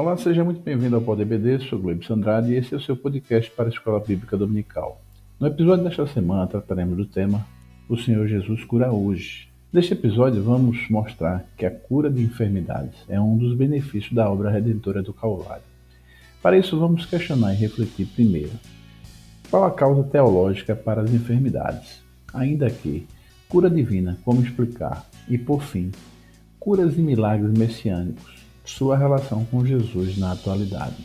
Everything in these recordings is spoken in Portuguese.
Olá, seja muito bem-vindo ao Poder BD, sou Gleb Sandrade e esse é o seu podcast para a Escola Bíblica Dominical. No episódio desta semana trataremos do tema O Senhor Jesus cura hoje. Neste episódio vamos mostrar que a cura de enfermidades é um dos benefícios da obra redentora do Calvário. Para isso vamos questionar e refletir primeiro qual a causa teológica para as enfermidades, ainda que cura divina, como explicar, e por fim, curas e milagres messiânicos, sua relação com Jesus na atualidade.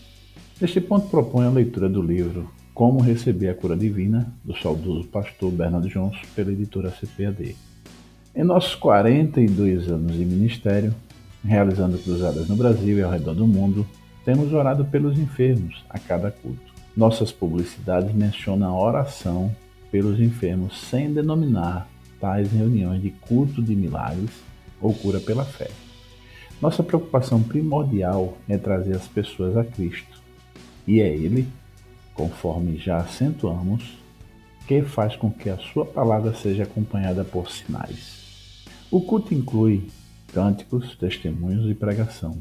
Este ponto propõe a leitura do livro Como Receber a Cura Divina, do saudoso pastor Bernardo Johnson, pela editora CPAD. Em nossos 42 anos de ministério, realizando cruzadas no Brasil e ao redor do mundo, temos orado pelos enfermos a cada culto. Nossas publicidades mencionam a oração pelos enfermos sem denominar tais reuniões de culto de milagres ou cura pela fé. Nossa preocupação primordial é trazer as pessoas a Cristo, e é Ele, conforme já acentuamos, que faz com que a Sua palavra seja acompanhada por sinais. O culto inclui cânticos, testemunhos e pregação,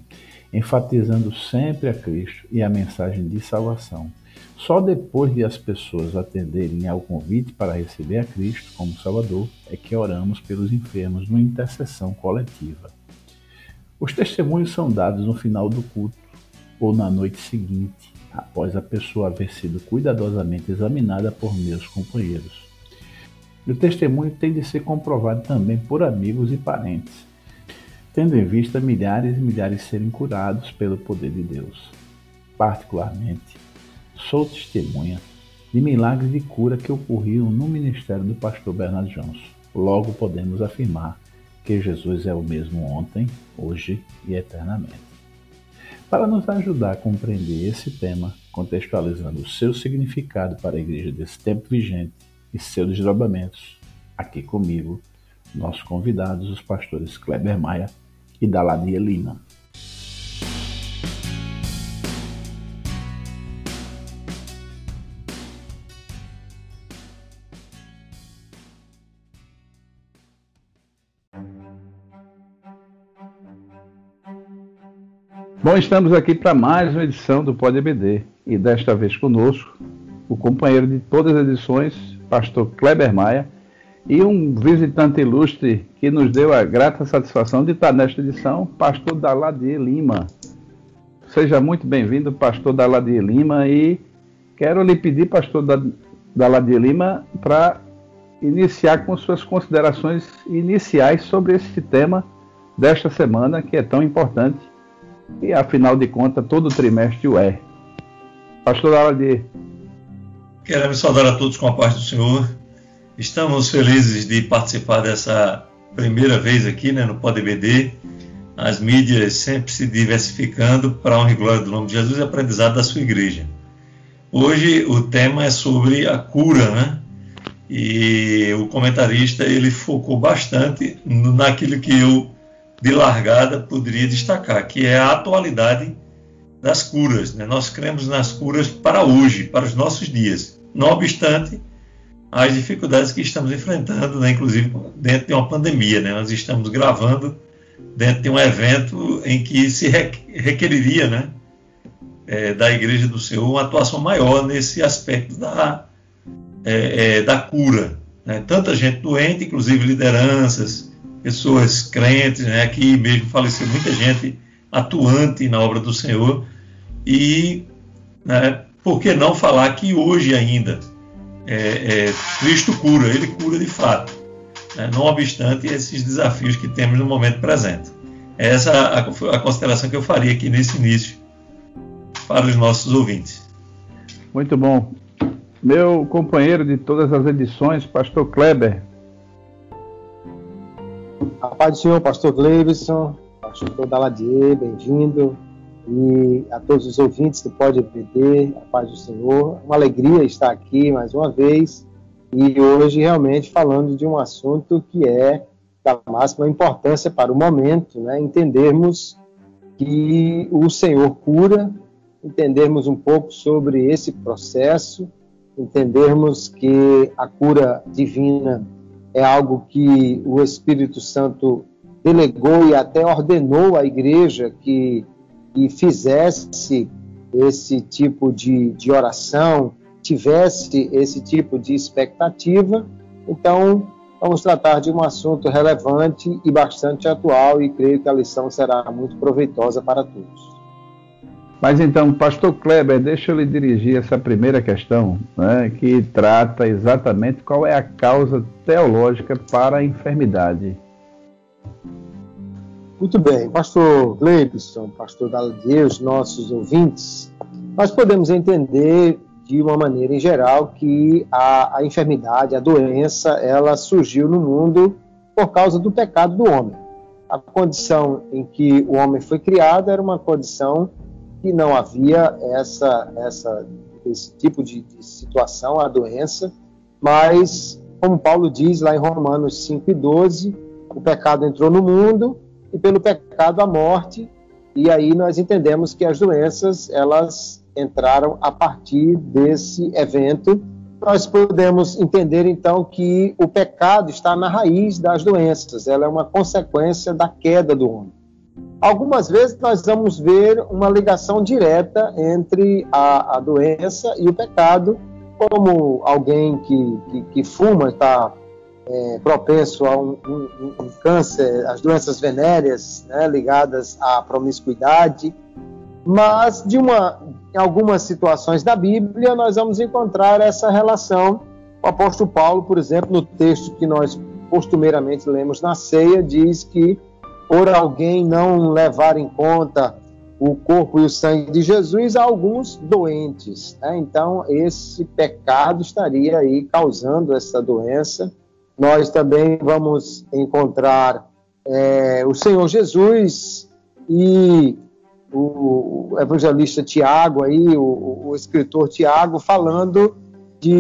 enfatizando sempre a Cristo e a mensagem de salvação. Só depois de as pessoas atenderem ao convite para receber a Cristo como Salvador é que oramos pelos enfermos numa intercessão coletiva. Os testemunhos são dados no final do culto ou na noite seguinte, após a pessoa haver sido cuidadosamente examinada por meus companheiros. O testemunho tem de ser comprovado também por amigos e parentes, tendo em vista milhares e milhares serem curados pelo poder de Deus. Particularmente, sou testemunha de milagres de cura que ocorriam no ministério do pastor Bernardo Johnson. Logo podemos afirmar que Jesus é o mesmo ontem, hoje e eternamente. Para nos ajudar a compreender esse tema, contextualizando o seu significado para a igreja desse tempo vigente e seus desdobramentos, aqui comigo, nossos convidados, os pastores Kleber Maia e Daladia Lima. Bom, estamos aqui para mais uma edição do Pode EBD e desta vez conosco o companheiro de todas as edições, pastor Kleber Maia, e um visitante ilustre que nos deu a grata satisfação de estar nesta edição, pastor Daladir Lima. Seja muito bem-vindo, pastor Daladir Lima, e quero lhe pedir, pastor Daladir Lima, para iniciar com suas considerações iniciais sobre esse tema desta semana, que é tão importante e afinal de contas, todo trimestre o é. Pastor Aladir. Queremos saudar a todos com a paz do Senhor. Estamos felizes de participar dessa primeira vez aqui né, no PodBD. As mídias sempre se diversificando para a honra e glória do nome de Jesus e aprendizado da sua igreja. Hoje o tema é sobre a cura, né? E o comentarista ele focou bastante naquilo que eu de largada poderia destacar, que é a atualidade das curas. Né? Nós cremos nas curas para hoje, para os nossos dias. Não obstante as dificuldades que estamos enfrentando, né? inclusive dentro de uma pandemia. Né? Nós estamos gravando dentro de um evento em que se requeriria né? É, da Igreja do Senhor uma atuação maior nesse aspecto da, é, é, da cura. Né? Tanta gente doente, inclusive lideranças, pessoas crentes, né? Aqui mesmo faleceu muita gente atuante na obra do Senhor e, né, por que não falar que hoje ainda é, é, Cristo cura, Ele cura de fato, né, não obstante esses desafios que temos no momento presente. Essa é a, a consideração que eu faria aqui nesse início para os nossos ouvintes. Muito bom. Meu companheiro de todas as edições, Pastor Kleber, a paz do Senhor, pastor Gleibson, pastor Daladier, bem-vindo. E a todos os ouvintes do Pode EBD, a paz do Senhor. Uma alegria estar aqui mais uma vez e hoje realmente falando de um assunto que é da máxima importância para o momento, né? entendermos que o Senhor cura, entendermos um pouco sobre esse processo, entendermos que a cura divina é algo que o Espírito Santo delegou e até ordenou à igreja que e fizesse esse tipo de, de oração, tivesse esse tipo de expectativa, então vamos tratar de um assunto relevante e bastante atual e creio que a lição será muito proveitosa para todos. Mas então, pastor Kleber, deixa eu lhe dirigir essa primeira questão, né, que trata exatamente qual é a causa teológica para a enfermidade. Muito bem, pastor Gleibson, pastor os nossos ouvintes, nós podemos entender de uma maneira em geral que a, a enfermidade, a doença, ela surgiu no mundo por causa do pecado do homem. A condição em que o homem foi criado era uma condição que não havia essa, essa, esse tipo de, de situação, a doença, mas, como Paulo diz lá em Romanos 5 e 12, o pecado entrou no mundo e pelo pecado a morte, e aí nós entendemos que as doenças, elas entraram a partir desse evento. Nós podemos entender então que o pecado está na raiz das doenças, ela é uma consequência da queda do homem. Algumas vezes nós vamos ver uma ligação direta entre a, a doença e o pecado, como alguém que, que, que fuma está é, propenso a um, um, um, câncer, as doenças venéreas né, ligadas à promiscuidade, mas de uma, em algumas situações da Bíblia nós vamos encontrar essa relação. O apóstolo Paulo, por exemplo, no texto que nós costumeiramente lemos na ceia, diz que por alguém não levar em conta o corpo e o sangue de Jesus a alguns doentes. Né? Então, esse pecado estaria aí causando essa doença. Nós também vamos encontrar é, o Senhor Jesus e o evangelista Tiago, aí, o, o escritor Tiago, falando de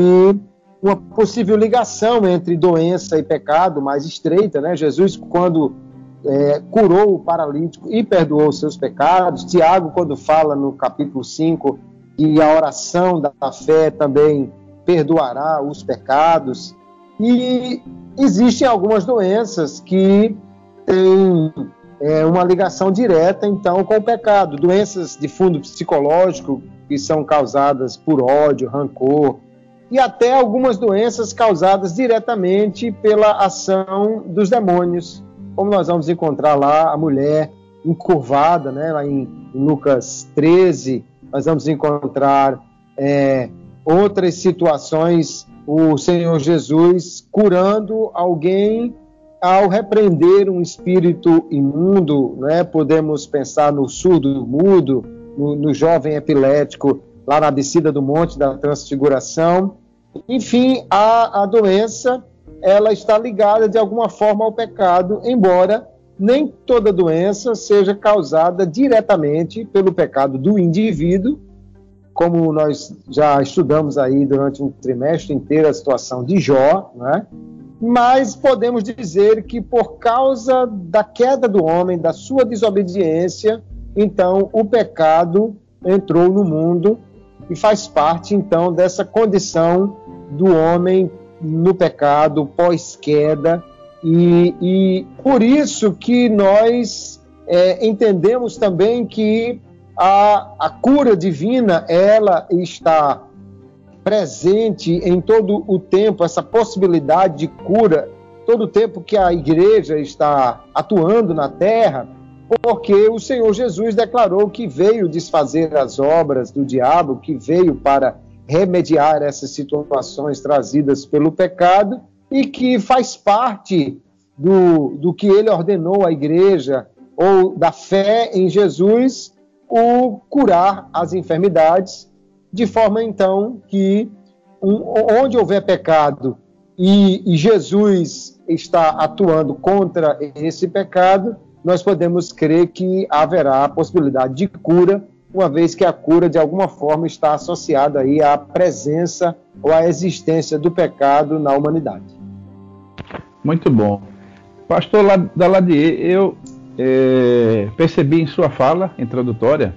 uma possível ligação entre doença e pecado mais estreita. Né? Jesus, quando é, curou o paralítico e perdoou os seus pecados. Tiago, quando fala no capítulo 5 que a oração da fé também perdoará os pecados. E existem algumas doenças que têm é, uma ligação direta, então, com o pecado. Doenças de fundo psicológico, que são causadas por ódio, rancor, e até algumas doenças causadas diretamente pela ação dos demônios como nós vamos encontrar lá a mulher encurvada, né, lá em, Lucas 13, nós vamos encontrar é, outras situações, o Senhor Jesus curando alguém ao repreender um espírito imundo, né? podemos pensar no surdo mudo, no, no jovem epilético, lá na descida do Monte da Transfiguração. Enfim, a, a doença ela está ligada de alguma forma ao pecado, embora nem toda doença seja causada diretamente pelo pecado do indivíduo, como nós já estudamos aí durante um trimestre inteiro a situação de Jó, né? mas podemos dizer que por causa da queda do homem, da sua desobediência, então o pecado entrou no mundo e faz parte então dessa condição do homem no pecado, pós-queda, e, e, por isso que nós é, entendemos também que a, a cura divina, ela está presente em todo o tempo, essa possibilidade de cura, todo o tempo que a igreja está atuando na terra, porque o Senhor Jesus declarou que veio desfazer as obras do diabo, que veio para remediar essas situações trazidas pelo pecado e que faz parte do, do que ele ordenou à igreja ou da fé em Jesus o curar as enfermidades, de forma então que um, onde houver pecado e, e Jesus está atuando contra esse pecado, nós podemos crer que haverá a possibilidade de cura uma vez que a cura de alguma forma está associada aí à presença ou à existência do pecado na humanidade. Muito bom. Pastor Daladier, eu é, percebi em sua fala introdutória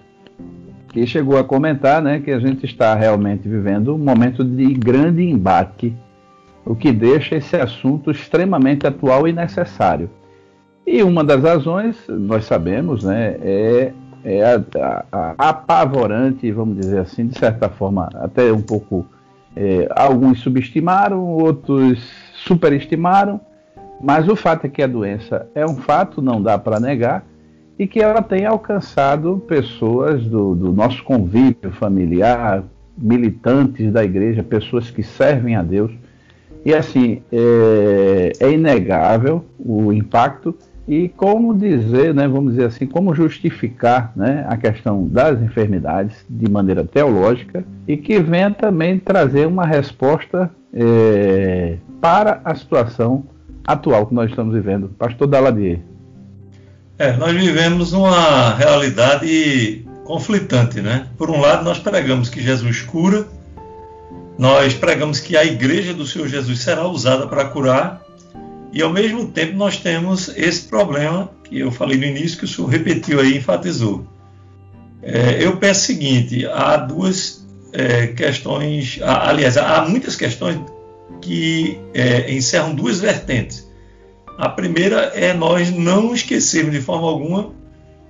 que chegou a comentar né, que a gente está realmente vivendo um momento de grande embate, o que deixa esse assunto extremamente atual e necessário. E uma das razões, nós sabemos, né, é é, a, a, apavorante, vamos dizer assim, de certa forma, até um pouco. É, alguns subestimaram, outros superestimaram, mas o fato é que a doença é um fato, não dá para negar, e que ela tem alcançado pessoas do, do nosso convívio familiar, militantes da igreja, pessoas que servem a Deus. E assim, é, é inegável o impacto e como dizer, né, vamos dizer assim, como justificar né, a questão das enfermidades de maneira teológica e que venha também trazer uma resposta é, para a situação atual que nós estamos vivendo. Pastor Daladier. É, nós vivemos uma realidade conflitante, né? Por um lado, nós pregamos que Jesus cura, nós pregamos que a igreja do Senhor Jesus será usada para curar, e ao mesmo tempo nós temos esse problema que eu falei no início, que o senhor repetiu aí, enfatizou. É, eu penso o seguinte: há duas é, questões, há, aliás, há muitas questões que é, encerram duas vertentes. A primeira é nós não esquecermos de forma alguma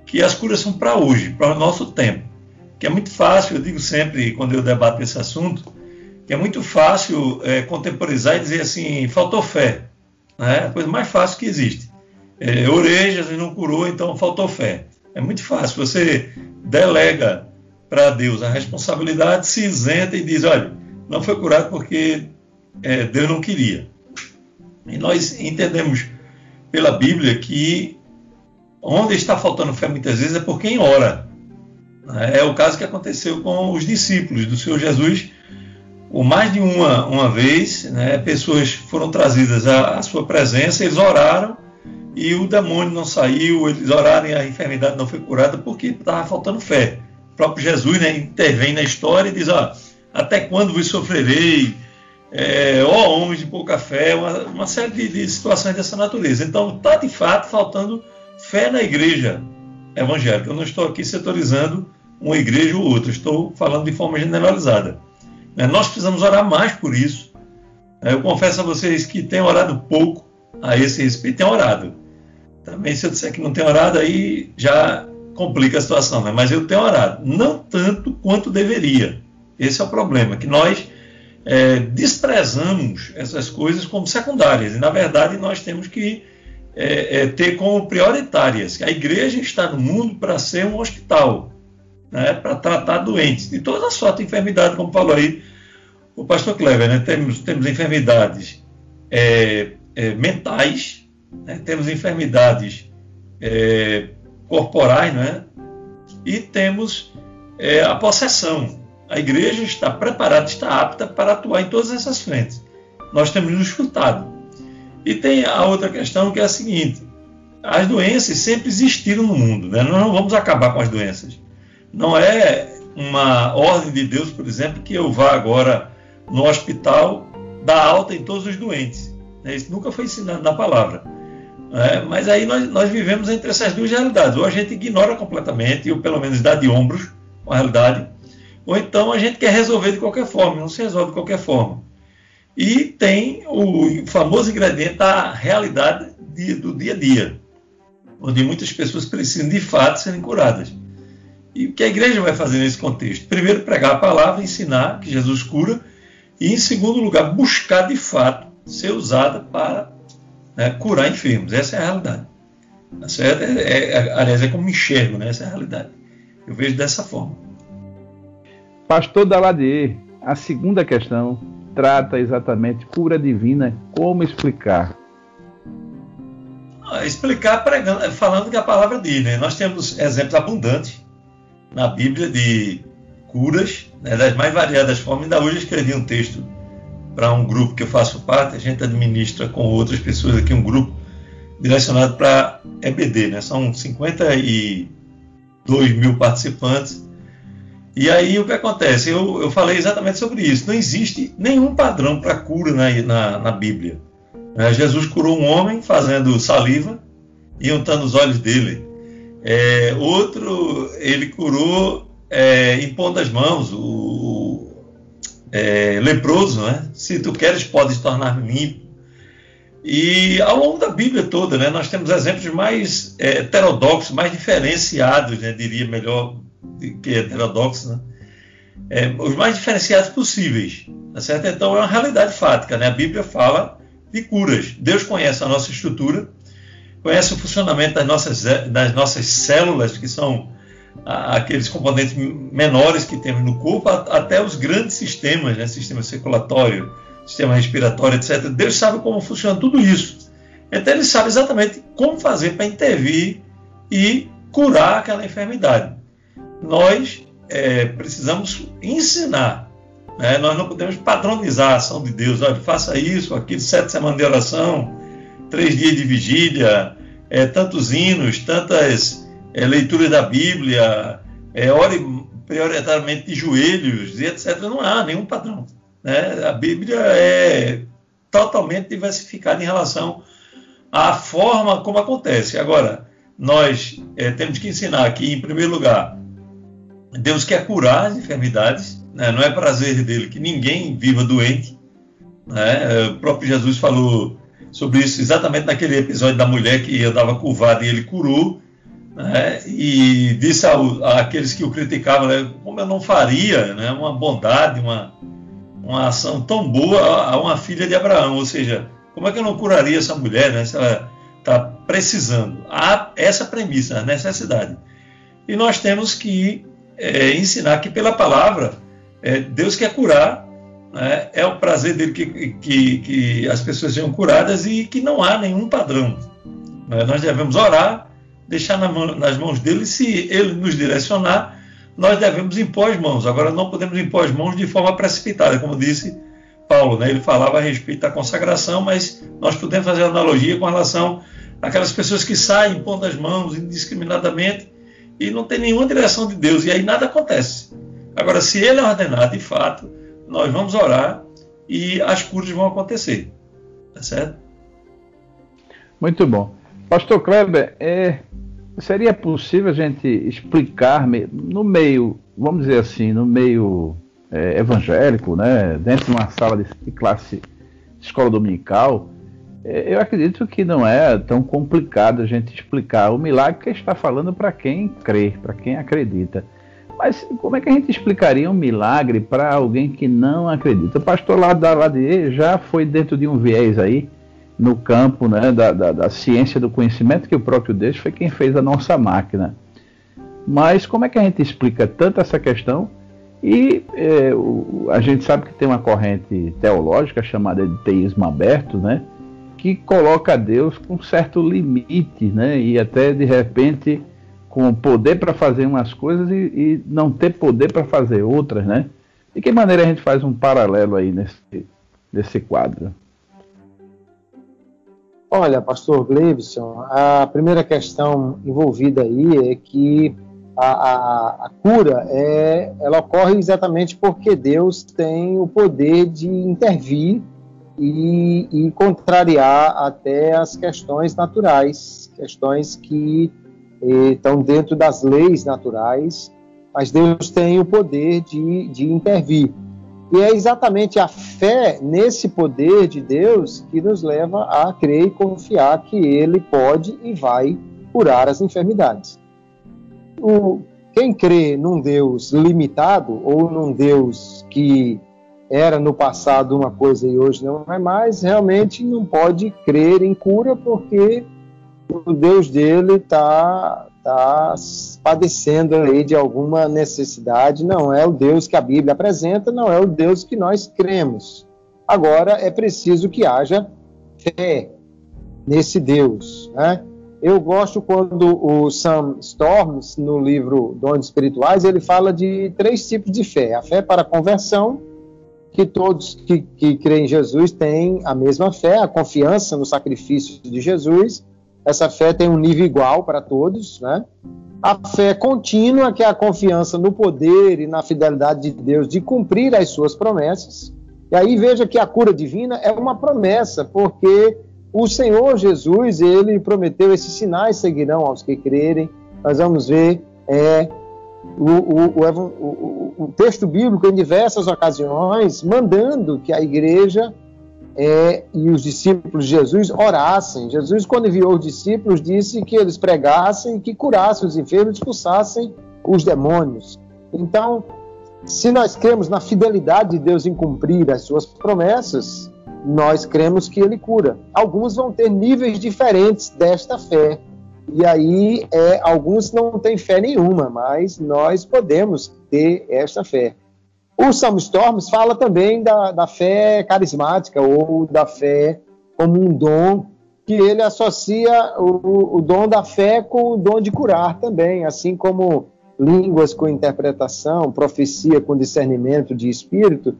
que as curas são para hoje, para o nosso tempo. Que é muito fácil, eu digo sempre quando eu debato esse assunto, que é muito fácil é, contemporizar e dizer assim: faltou fé. Né? A coisa mais fácil que existe. É, Orejas não curou, então faltou fé. É muito fácil. Você delega para Deus a responsabilidade, se isenta e diz: olha, não foi curado porque é, Deus não queria. E nós entendemos pela Bíblia que onde está faltando fé muitas vezes é por quem ora. É o caso que aconteceu com os discípulos do Senhor Jesus por mais de uma, uma vez, né, pessoas foram trazidas à, à, sua presença, eles oraram e o demônio não saiu, eles oraram e a enfermidade não foi curada porque estava faltando fé. O próprio Jesus né, intervém na história e diz: ó, até quando vos sofrerei? É, ó homens de pouca fé, uma, uma série de, de situações dessa natureza. Então, está de fato faltando fé na igreja evangélica. Eu não estou aqui setorizando uma igreja ou outra, estou falando de forma generalizada. Né? Nós precisamos orar mais por isso. Né? Eu confesso a vocês que tenho orado pouco a esse respeito, tenho orado. Também, se eu disser que não tenho orado, aí já complica a situação, né? mas eu tenho orado. Não tanto quanto deveria. Esse é o problema, que nós é, desprezamos essas coisas como secundárias. E, na verdade, nós temos que é, é, ter como prioritárias. A igreja está no mundo para ser um hospital né, para tratar doentes de todas as sortes de enfermidade, como falou aí o pastor Kleber. Né, temos, temos enfermidades é, é, mentais, né, temos enfermidades é, corporais, né, e temos é, a possessão. A igreja está preparada, está apta para atuar em todas essas frentes. Nós temos nos chutado. E tem a outra questão que é a seguinte: as doenças sempre existiram no mundo, né? nós não vamos acabar com as doenças. Não é uma ordem de Deus, por exemplo, que eu vá agora no hospital dar alta em todos os doentes. Né? Isso nunca foi ensinado na palavra. É, mas aí nós, nós, vivemos entre essas duas realidades. Ou a gente ignora completamente, ou pelo menos dá de ombros com a realidade, ou então a gente quer resolver de qualquer forma, não se resolve de qualquer forma. E tem o famoso ingrediente da realidade do dia a dia, onde muitas pessoas precisam de fato serem curadas. E o que a igreja vai fazer nesse contexto? Primeiro, pregar a palavra, ensinar que Jesus cura, e em segundo lugar, buscar de fato ser usada para né, curar enfermos. Essa é a realidade. Tá certo? É, é, aliás, é como enxergo, né? essa é a realidade. Eu vejo dessa forma. Pastor Daladier, a segunda questão trata exatamente cura divina. Como explicar? Ah, explicar pregando, falando que a palavra diz. Né? Nós temos exemplos abundantes na Bíblia de curas, né, das mais variadas formas. Ainda hoje eu escrevi um texto para um grupo que eu faço parte, a gente administra com outras pessoas aqui um grupo direcionado para EBD, né? São 52 mil participantes. E aí o que acontece? Eu, eu falei exatamente sobre isso. Não existe nenhum padrão para cura na, na, na Bíblia. É, Jesus curou um homem fazendo saliva e untando os olhos dele. É, outro, ele curou é, impondo as mãos, o, é, leproso, né? Se tu queres, podes tornar limpo. E ao longo da Bíblia toda, né, nós temos exemplos mais é, heterodoxos, mais diferenciados, né, diria melhor que heterodoxos, né, é, os mais diferenciados possíveis. Tá certo? Então é uma realidade fática. Né? A Bíblia fala de curas. Deus conhece a nossa estrutura, conhece o funcionamento das nossas, das nossas células, que são aqueles componentes menores que temos no corpo, até os grandes sistemas, né? sistema circulatório, sistema respiratório, etc. Deus sabe como funciona tudo isso. Então ele sabe exatamente como fazer para intervir e curar aquela enfermidade. Nós é, precisamos ensinar. Né? Nós não podemos padronizar a ação de Deus. Olha, faça isso, aquilo, sete semanas de oração, três dias de vigília, é, tantos hinos, tantas é, leituras da Bíblia, é, ore prioritariamente de joelhos e etc. Não há nenhum padrão. Né? A Bíblia é totalmente diversificada em relação à forma como acontece. Agora, nós é, temos que ensinar aqui, em primeiro lugar, Deus quer curar as enfermidades, né? não é prazer dele que ninguém viva doente. Né? O próprio Jesus falou sobre isso exatamente naquele episódio da mulher que andava curvada e ele curou. Né? E disse àqueles que o criticavam, né? como eu não faria né? uma bondade, uma, uma ação tão boa a uma filha de Abraão, ou seja, como é que eu não curaria essa mulher né? se ela está precisando? Há essa premissa, a necessidade. E nós temos que é, ensinar que pela palavra é, Deus quer curar, né? é o prazer dele que, que, que, as pessoas sejam curadas e que não há nenhum padrão. Né? Nós devemos orar, deixar nas mãos dele, se ele nos direcionar, nós devemos impor as mãos. Agora, não podemos impor as mãos de forma precipitada, como disse Paulo, né? ele falava a respeito da consagração, mas nós podemos fazer analogia com relação àquelas pessoas que saem pondo as mãos indiscriminadamente e não tem nenhuma direção de Deus, e aí nada acontece. Agora, se ele é ordenar de fato, nós vamos orar e as curas vão acontecer. Tá certo? Muito bom. Pastor Kleber, é, seria possível a gente explicar no meio, vamos dizer assim, no meio é, evangélico, né, dentro de uma sala de, classe de escola dominical, é, eu acredito que não é tão complicado a gente explicar o milagre que está falando para quem crê, para quem acredita. Mas como é que a gente explicaria um milagre para alguém que não acredita? O pastor lá da Ladier já foi dentro de um viés aí, no campo né, da, da, da, ciência do conhecimento, que o próprio Deus foi quem fez a nossa máquina. Mas como é que a gente explica tanto essa questão? E é, o, a gente sabe que tem uma corrente teológica chamada de teísmo aberto, né? que coloca Deus com certo limite, né? E até de repente com poder para fazer umas coisas e, e não ter poder para fazer outras, né? De que maneira a gente faz um paralelo aí nesse, nesse quadro? Olha, pastor Gleibson, a primeira questão envolvida aí é que a, a, a, cura é, ela ocorre exatamente porque Deus tem o poder de intervir e, e contrariar até as questões naturais, questões que eh, estão dentro das leis naturais, mas Deus tem o poder de, de intervir. E é exatamente a fé nesse poder de Deus que nos leva a crer e confiar que Ele pode e vai curar as enfermidades. O, quem crê num Deus limitado ou num Deus que era no passado uma coisa e hoje não é mais, realmente não pode crer em cura porque o Deus dele está tá padecendo aí de alguma necessidade, não é o Deus que a Bíblia apresenta, não é o Deus que nós cremos. Agora é preciso que haja fé nesse Deus, né? Eu gosto quando o Sam Storms, no livro Dons Espirituais, ele fala de três tipos de fé: a fé para a conversão, que todos que, que creem em Jesus têm a mesma fé, a confiança no sacrifício de Jesus. Essa fé tem um nível igual para todos, né? A fé contínua, que é a confiança no poder e na fidelidade de Deus de cumprir as suas promessas. E aí veja que a cura divina é uma promessa, porque o Senhor Jesus, ele prometeu esses sinais seguirão aos que crerem. Nós vamos ver é, o, o, o, o, texto bíblico em diversas ocasiões mandando que a igreja é, e os discípulos de Jesus orassem. Jesus, quando enviou os discípulos, disse que eles pregassem que curassem os enfermos, expulsassem os demônios. Então, se nós cremos na fidelidade de Deus em cumprir as suas promessas, nós cremos que ele cura. Alguns vão ter níveis diferentes desta fé. E aí, é, alguns não têm fé nenhuma, mas nós podemos ter esta fé. O Sam Storms fala também da, da fé carismática ou da fé como um dom, que ele associa o, o dom da fé com o dom de curar também, assim como línguas com interpretação, profecia com discernimento de espírito.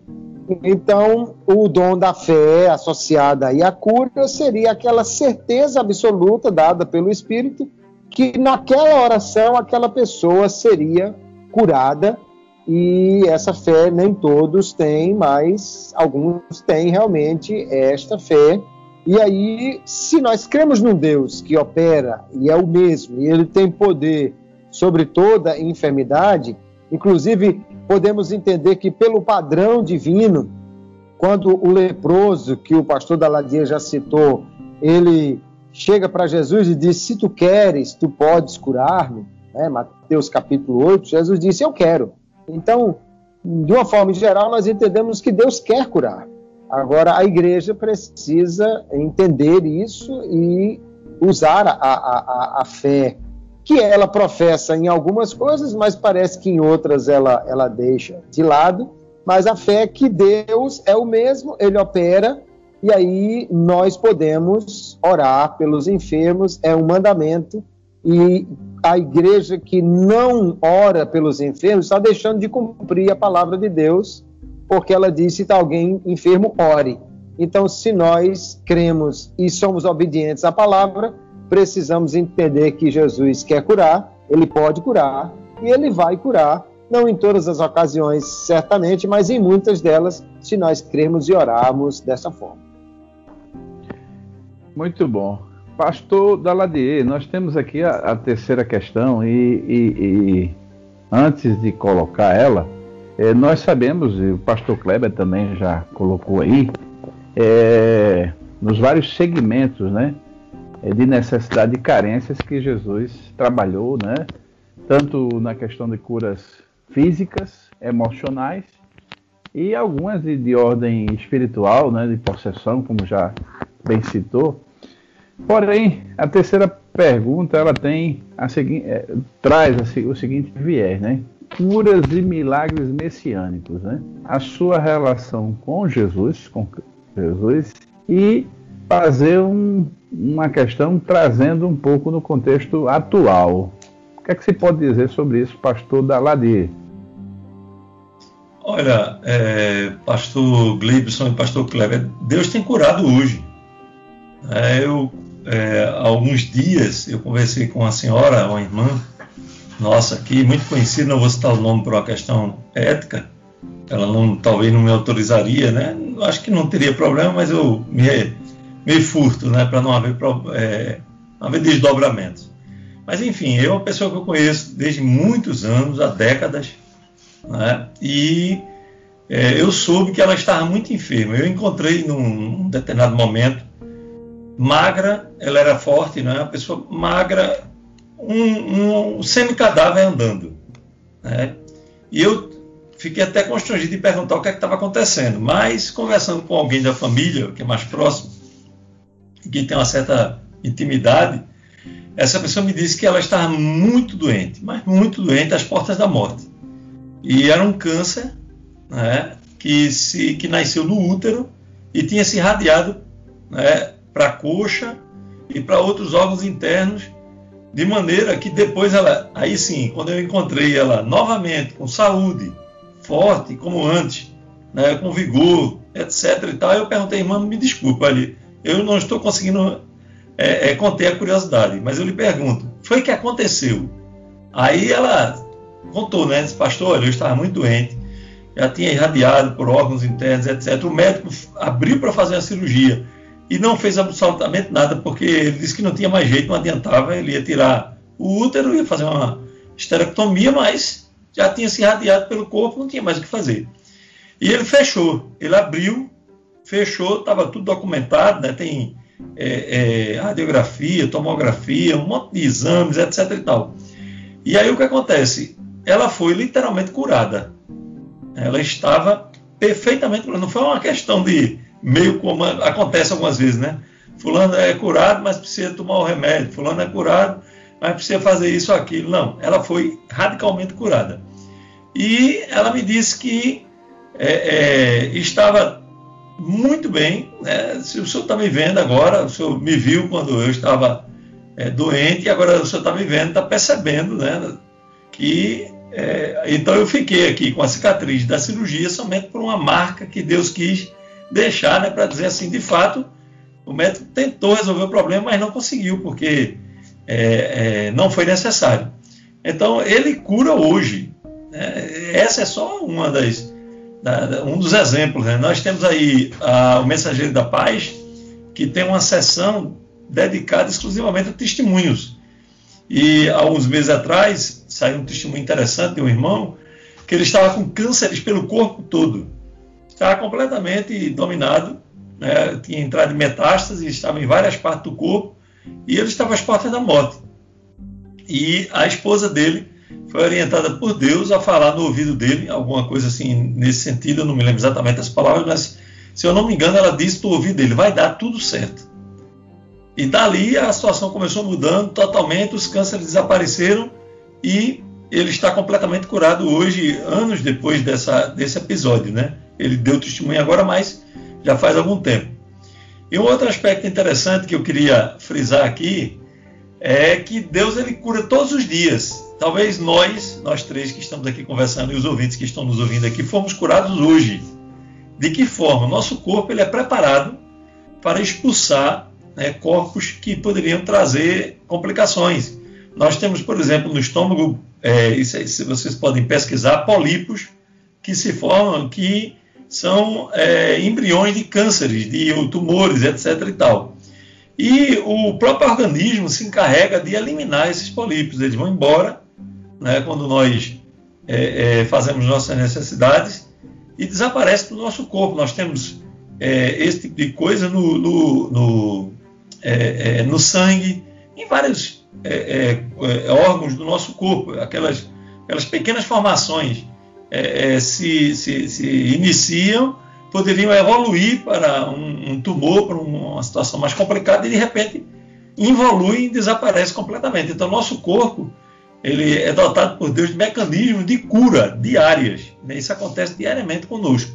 Então, o dom da fé associada à cura seria aquela certeza absoluta dada pelo Espírito que naquela oração aquela pessoa seria curada e essa fé nem todos têm, mas alguns têm realmente esta fé. E aí, se nós cremos num Deus que opera e é o mesmo, e ele tem poder sobre toda enfermidade, inclusive podemos entender que pelo padrão divino, quando o leproso, que o pastor Daladia já citou, ele chega para Jesus e diz: Se tu queres, tu podes curar-me. Né? Mateus capítulo 8, Jesus disse: Eu quero. Então, de uma forma geral, nós entendemos que Deus quer curar. Agora, a igreja precisa entender isso e usar a, a, a, fé que ela professa em algumas coisas, mas parece que em outras ela, ela deixa de lado. Mas a fé que Deus é o mesmo, ele opera, e aí nós podemos orar pelos enfermos, é um mandamento e a igreja que não ora pelos enfermos está deixando de cumprir a palavra de Deus, porque ela disse: se está alguém enfermo, ore. Então, se nós cremos e somos obedientes à palavra, precisamos entender que Jesus quer curar, ele pode curar e ele vai curar, não em todas as ocasiões, certamente, mas em muitas delas, se nós cremos e orarmos dessa forma. Muito bom. Pastor Daladier, nós temos aqui a, a terceira questão e, e, e, antes de colocar ela, é, nós sabemos, e o pastor Kleber também já colocou aí, é, nos vários segmentos né, é, de necessidade e carências que Jesus trabalhou, né, tanto na questão de curas físicas, emocionais e algumas de, de ordem espiritual, né, de possessão, como já bem citou. Porém, a terceira pergunta ela tem a seguinte, é, traz a, o seguinte viés, né? Curas e milagres messiânicos, né? A sua relação com Jesus, com Jesus e fazer um, uma questão trazendo um pouco no contexto atual. O que é que se pode dizer sobre isso, pastor Daladier? Olha, é, pastor Glibson e pastor Kleber, Deus tem curado hoje. É, eu é, alguns dias eu conversei com uma senhora, uma irmã nossa aqui, muito conhecida, não vou citar o nome por uma questão ética, ela não, talvez não me autorizaria, né? Acho que não teria problema, mas eu me, me furto, né? Para não haver, é, haver desdobramentos. Mas enfim, eu é uma pessoa que eu conheço desde muitos anos, há décadas, né? e é, eu soube que ela estava muito enferma. Eu encontrei num, num determinado momento magra, ela era forte, não é? Uma pessoa magra, um, um semi-cadáver andando. Né? E eu fiquei até constrangido de perguntar o que é estava acontecendo, mas conversando com alguém da família, que é mais próximo, que tem uma certa intimidade, essa pessoa me disse que ela estava muito doente, mas muito doente, às portas da morte. E era um câncer né, que, se, que nasceu no útero e tinha se irradiado né, para a coxa e para outros órgãos internos, de maneira que depois ela, aí sim, quando eu encontrei ela novamente com saúde, forte como antes, né, com vigor, etc. E tal, eu perguntei, irmã, me desculpa ali, eu não estou conseguindo é, é, conter a curiosidade, mas eu lhe pergunto, foi que aconteceu? Aí ela contou, né? Disse, pastor, eu estava muito doente, já tinha irradiado por órgãos internos, etc. O médico abriu para fazer a cirurgia e não fez absolutamente nada, porque ele disse que não tinha mais jeito, não adiantava, ele ia tirar o útero, ia fazer uma esterectomia, mas já tinha se irradiado pelo corpo, não tinha mais o que fazer. E ele fechou, ele abriu, fechou, estava tudo documentado, né? tem é, é, radiografia, tomografia, um monte de exames, etc. e tal. E aí o que acontece? Ela foi literalmente curada. Ela estava perfeitamente curada. Não foi uma questão de meio como acontece algumas vezes, né? Fulano é curado, mas precisa tomar o remédio. Fulano é curado, mas precisa fazer isso ou aquilo. Não, ela foi radicalmente curada. E ela me disse que é, é, estava muito bem. Né? O senhor está me vendo agora, o senhor me viu quando eu estava é, doente, e agora o senhor está me vendo, está percebendo né, que. É, então eu fiquei aqui com a cicatriz da cirurgia somente por uma marca que Deus quis deixar, né, para dizer assim, de fato, o médico tentou resolver o problema, mas não conseguiu, porque é, é, não foi necessário. Então ele cura hoje. Né? Essa é só uma das um dos exemplos. Né? Nós temos aí a, o Mensageiro da Paz, que tem uma sessão dedicada exclusivamente a testemunhos. E alguns meses atrás saiu um testemunho interessante de um irmão que ele estava com cânceres pelo corpo todo. Estava completamente dominado, né? tinha entrado em metástase, estava em várias partes do corpo e ele estava às portas da morte. E a esposa dele foi orientada por Deus a falar no ouvido dele, alguma coisa assim nesse sentido, eu não me lembro exatamente as palavras, mas se eu não me engano, ela disse no ouvido dele: vai dar tudo certo. E dali a situação começou mudando totalmente, os cânceres desapareceram e ele está completamente curado hoje, anos depois dessa, desse episódio, né? Ele deu testemunho agora, mas já faz algum tempo. E um outro aspecto interessante que eu queria frisar aqui é que Deus ele cura todos os dias. Talvez nós, nós três que estamos aqui conversando e os ouvintes que estão nos ouvindo aqui, fomos curados hoje. De que forma? Nosso corpo ele é preparado para expulsar né, corpos que poderiam trazer complicações. Nós temos, por exemplo, no estômago, é, isso, isso vocês podem pesquisar, pólipos que se formam, que são é, embriões de cânceres, de tumores, etc. e tal. E o próprio organismo se encarrega de eliminar esses polípos. Eles vão embora né, quando nós é, é, fazemos nossas necessidades e desaparece do nosso corpo. Nós temos é, esse tipo de coisa no, no, no, é, é, no sangue, em vários órgãos do nosso corpo, aquelas, aquelas pequenas formações se, se, se, iniciam, poderiam evoluir para um, um tumor, para uma situação mais complicada e de repente evolui e desaparece completamente. Então, nosso corpo ele é dotado por Deus de mecanismos de cura diárias. Né? Isso acontece diariamente conosco.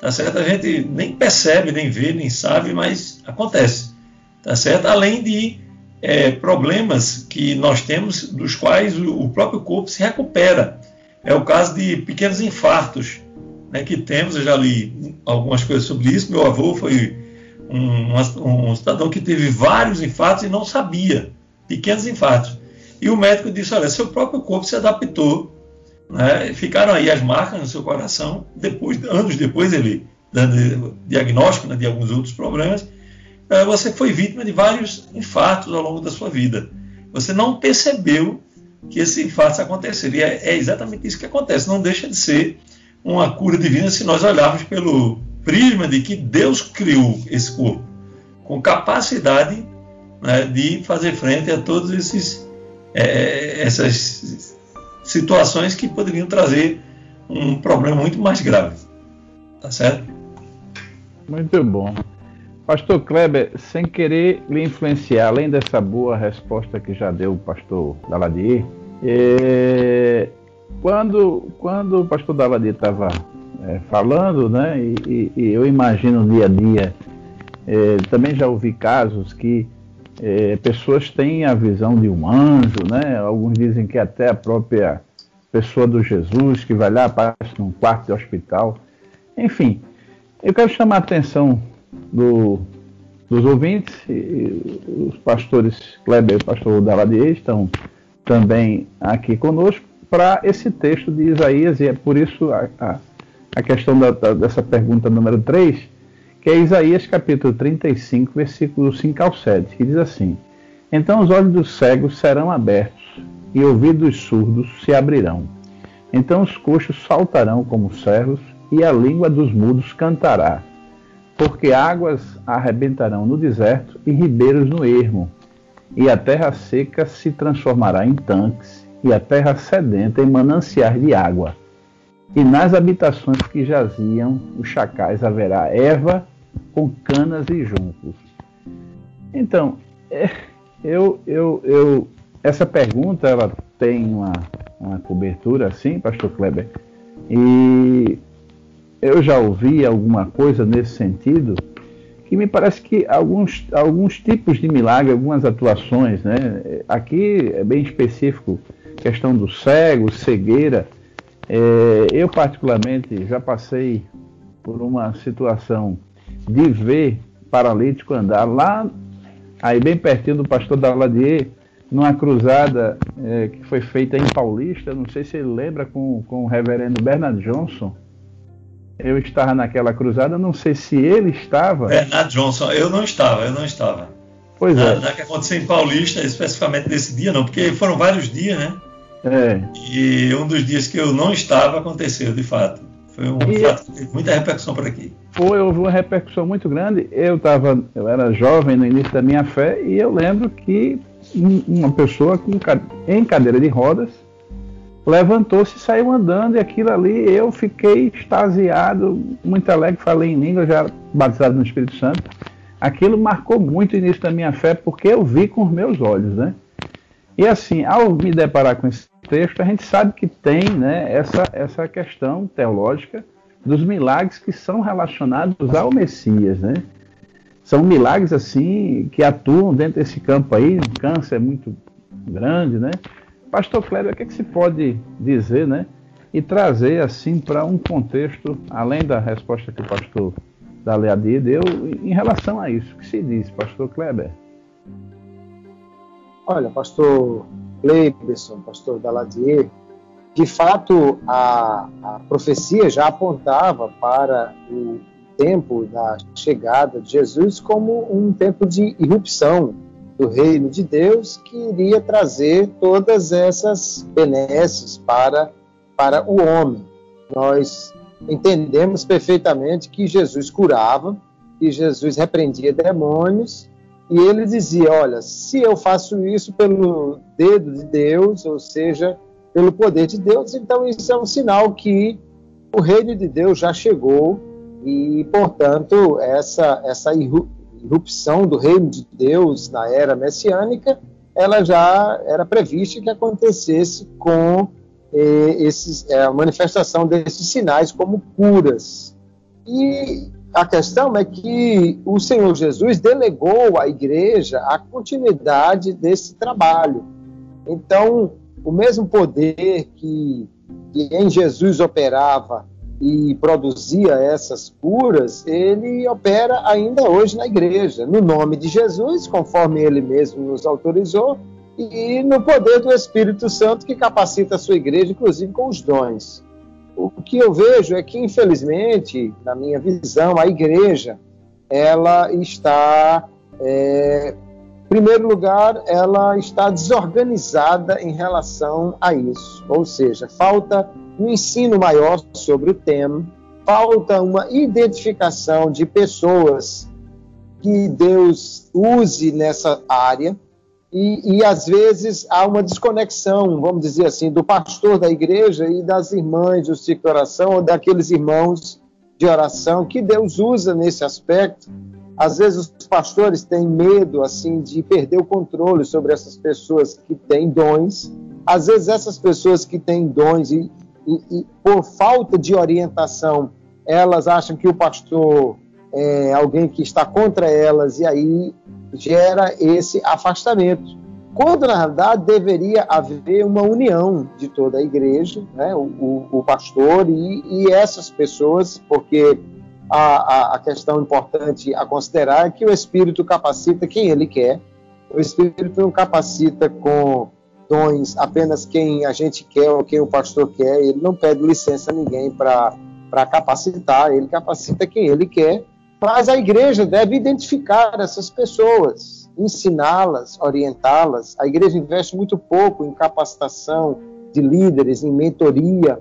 Tá certo? A gente nem percebe, nem vê, nem sabe, mas acontece. Tá certo? Além de é, problemas que nós temos, dos quais o, próprio corpo se recupera. É o caso de pequenos infartos né, que temos. Eu já li algumas coisas sobre isso. Meu avô foi um, um, um cidadão que teve vários infartos e não sabia. Pequenos infartos. E o médico disse: olha, seu próprio corpo se adaptou. Né? Ficaram aí as marcas no seu coração. Depois, anos depois, ele dando diagnóstico né, de alguns outros problemas. Eh, você foi vítima de vários infartos ao longo da sua vida. Você não percebeu que esse infarto aconteceria. É, é exatamente isso que acontece. Não deixa de ser uma cura divina se nós olharmos pelo prisma de que Deus criou esse corpo com capacidade né, de fazer frente a todos esses é, essas situações que poderiam trazer um problema muito mais grave. Tá certo? Muito bom. Pastor Kleber, sem querer lhe influenciar, além dessa boa resposta que já deu o pastor Daladier, é, quando, quando o pastor Daladier estava é, falando, né, e, e, eu imagino no dia a dia, é, também já ouvi casos que é, pessoas têm a visão de um anjo, né? Alguns dizem que até a própria pessoa do Jesus que vai lá, passa num quarto de hospital. Enfim, eu quero chamar a atenção do, dos ouvintes, e, os pastores Kleber e o pastor Daladier estão também aqui conosco para esse texto de Isaías, e é por isso a, a, a questão da, da, dessa pergunta número 3 que é Isaías capítulo 35, versículos 5 ao 7, que diz assim: Então os olhos dos cegos serão abertos e ouvidos dos surdos se abrirão. Então os coxos saltarão como servos e a língua dos mudos cantará. Porque águas arrebentarão no deserto e ribeiros no ermo, e a terra seca se transformará em tanques, e a terra sedenta em mananciais de água. E nas habitações que jaziam os chacais haverá erva com canas e juncos. Então, é, eu, eu, eu, essa pergunta ela tem uma, uma cobertura assim, Pastor Kleber, e eu já ouvi alguma coisa nesse sentido que me parece que alguns, alguns tipos de milagre, algumas atuações, né? Aqui é bem específico, questão do cego, cegueira. É, eu particularmente já passei por uma situação de ver paralítico andar lá, aí bem pertinho do pastor Daladier, numa cruzada é, que foi feita em Paulista, não sei se ele lembra, com, com o reverendo Bernard Johnson. Eu estava naquela cruzada, não sei se ele estava. Bernard Johnson, eu não estava, eu não estava. Pois na, é. Na que aconteceu em Paulista, especificamente nesse dia, não, porque foram vários dias, né? É. E um dos dias que eu não estava aconteceu, de fato. Foi um E- fato que teve muita repercussão por aqui. Foi, houve uma repercussão muito grande. Eu tava, eu era jovem no início da minha fé e eu lembro que um- uma pessoa com, em cadeira de rodas levantou-se e saiu andando e aquilo ali eu fiquei extasiado, muito alegre, falei em língua, já batizado no Espírito Santo. Aquilo marcou muito o início da minha fé porque eu vi com os meus olhos, né? E assim, ao me deparar com esse texto, a gente sabe que tem né, essa, essa questão teológica dos milagres que são relacionados ao Messias, né? São milagres assim que atuam dentro desse campo aí, um câncer muito grande, né? Pastor Cléber, o que, é que se pode dizer, né? E trazer assim para um contexto, além da resposta que o pastor da Leadia deu, em relação a isso. O que se diz, pastor Kleber? Olha, pastor Leibson, pastor Daladier, de fato a, a profecia já apontava para o tempo da chegada de Jesus como um tempo de irrupção do reino de Deus que iria trazer todas essas benesses para, para o homem. Nós entendemos perfeitamente que Jesus curava, que Jesus repreendia demônios, e ele dizia: Olha, se eu faço isso pelo dedo de Deus, ou seja, pelo poder de Deus, então isso é um sinal que o reino de Deus já chegou e, portanto, essa, essa irrupção do reino de Deus na era messiânica, ela já era prevista que acontecesse com eh, esses, eh, a manifestação desses sinais como curas. E a questão é que o Senhor Jesus delegou à igreja a continuidade desse trabalho. Então, o mesmo poder que, que em Jesus operava e produzia essas curas, ele opera ainda hoje na igreja, no nome de Jesus, conforme ele mesmo nos autorizou, e no poder do Espírito Santo que capacita a sua igreja, inclusive com os dons. O que eu vejo é que, infelizmente, na minha visão, a igreja ela está, é, primeiro lugar, ela está desorganizada em relação a isso. Ou seja, falta um ensino maior sobre o tema, falta uma identificação de pessoas que Deus use nessa área. E, e, às vezes há uma desconexão, vamos dizer assim, do pastor da igreja e das irmãs do ciclo de oração, ou daqueles irmãos de oração que Deus usa nesse aspecto. Às vezes os pastores têm medo assim de perder o controle sobre essas pessoas que têm dons. Às vezes essas pessoas que têm dons e, e, e por falta de orientação, elas acham que o pastor é alguém que está contra elas e aí gera esse afastamento. Quando, na verdade, deveria haver uma união de toda a igreja, né? o, o, o pastor e, e, essas pessoas, porque a, a, a, questão importante a considerar é que o Espírito capacita quem ele quer, o Espírito não capacita com dons apenas quem a gente quer ou quem o pastor quer, ele não pede licença a ninguém para capacitar, ele capacita quem ele quer, mas a igreja deve identificar essas pessoas, ensiná-las, orientá-las. A igreja investe muito pouco em capacitação de líderes, em mentoria,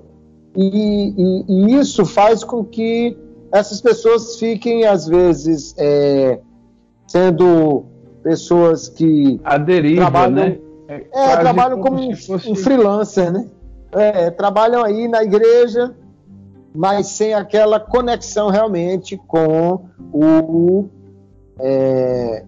e, e, e isso faz com que essas pessoas fiquem, às vezes, é, sendo pessoas que a deriva, trabalham, né? É, é trabalham como, como fosse... um freelancer, né? É, trabalham aí na igreja, mas sem aquela conexão realmente com o é,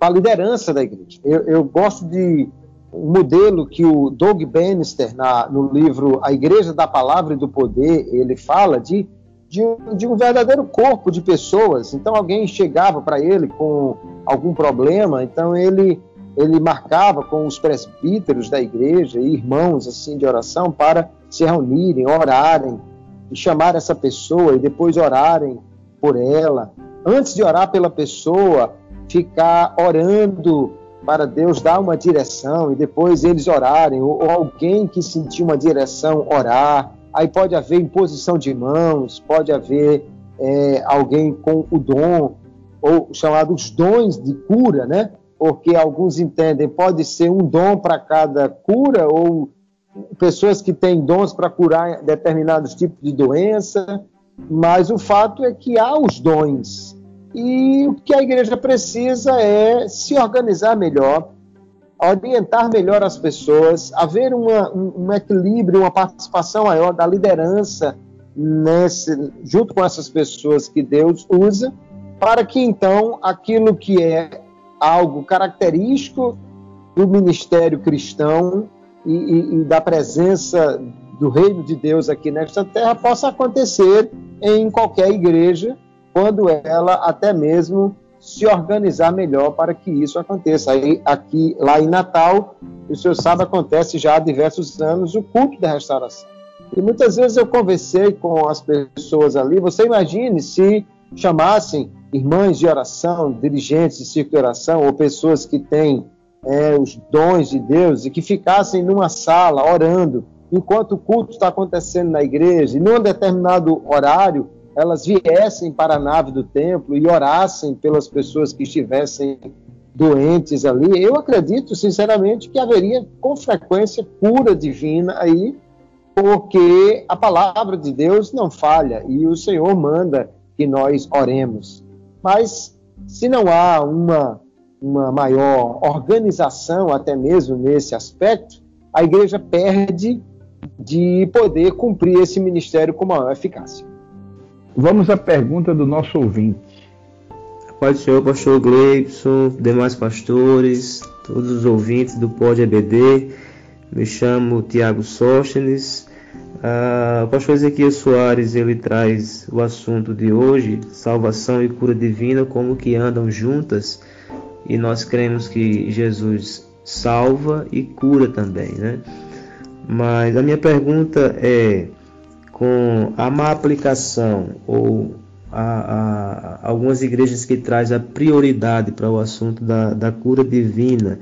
a liderança da igreja. Eu, eu, gosto de um modelo que o Doug Bannister, na, no livro A Igreja da Palavra e do Poder, ele fala de, de, de um verdadeiro corpo de pessoas. Então, alguém chegava para ele com algum problema, então ele ele marcava com os presbíteros da igreja e irmãos assim de oração para se reunirem, orarem e chamar essa pessoa e depois orarem por ela. Antes de orar pela pessoa, ficar orando para Deus dar uma direção e depois eles orarem, ou, ou alguém que sentiu uma direção orar. Aí pode haver imposição de mãos, pode haver é, alguém com o dom, ou chamados dons de cura, né? Porque alguns entendem pode ser um dom para cada cura, ou pessoas que têm dons para curar determinados tipos de doença, mas o fato é que há os dons. E o que a igreja precisa é se organizar melhor, orientar melhor as pessoas, haver uma, um, um, equilíbrio, uma participação maior da liderança nesse, junto com essas pessoas que Deus usa, para que então aquilo que é algo característico do ministério cristão e, e, e da presença do reino de Deus aqui nesta terra possa acontecer em qualquer igreja, quando ela até mesmo se organizar melhor para que isso aconteça. Aí, aqui, lá em Natal, o senhor sabe, acontece já há diversos anos o culto da restauração. E muitas vezes eu conversei com as pessoas ali, você imagine se chamassem irmãs de oração, dirigentes de círculo de oração, ou pessoas que têm é, os dons de Deus e que ficassem numa sala orando enquanto o culto está acontecendo na igreja, e num determinado horário, elas viessem para a nave do templo e orassem pelas pessoas que estivessem doentes ali, eu acredito sinceramente que haveria com frequência cura divina aí, porque a palavra de Deus não falha e o Senhor manda que nós oremos. Mas se não há uma, uma maior organização, até mesmo nesse aspecto, a igreja perde de poder cumprir esse ministério com maior eficácia. Vamos à pergunta do nosso ouvinte. Paz do Senhor, pastor Gleibson, demais pastores, todos os ouvintes do Pod EBD. Me chamo Tiago Sóstenes. Ah, o pastor Ezequiel Soares ele traz o assunto de hoje, salvação e cura divina, como que andam juntas, e nós cremos que Jesus salva e cura também, né? Mas a minha pergunta é, com a má aplicação ou a, a, algumas igrejas que trazem a prioridade para o assunto da, da cura divina,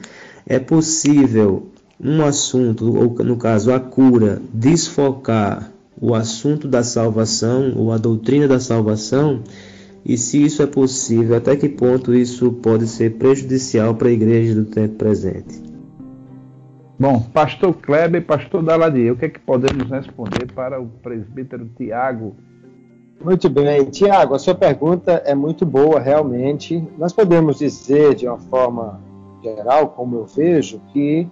é possível um assunto, ou no caso a cura, desfocar o assunto da salvação ou a doutrina da salvação? E se isso é possível, até que ponto isso pode ser prejudicial para a igreja do tempo presente? Bom, pastor Kleber e pastor Daladier, o que é que podemos responder para o presbítero Tiago? Muito bem, Tiago, a sua pergunta é muito boa, realmente. Nós podemos dizer, de uma forma geral, como eu vejo, que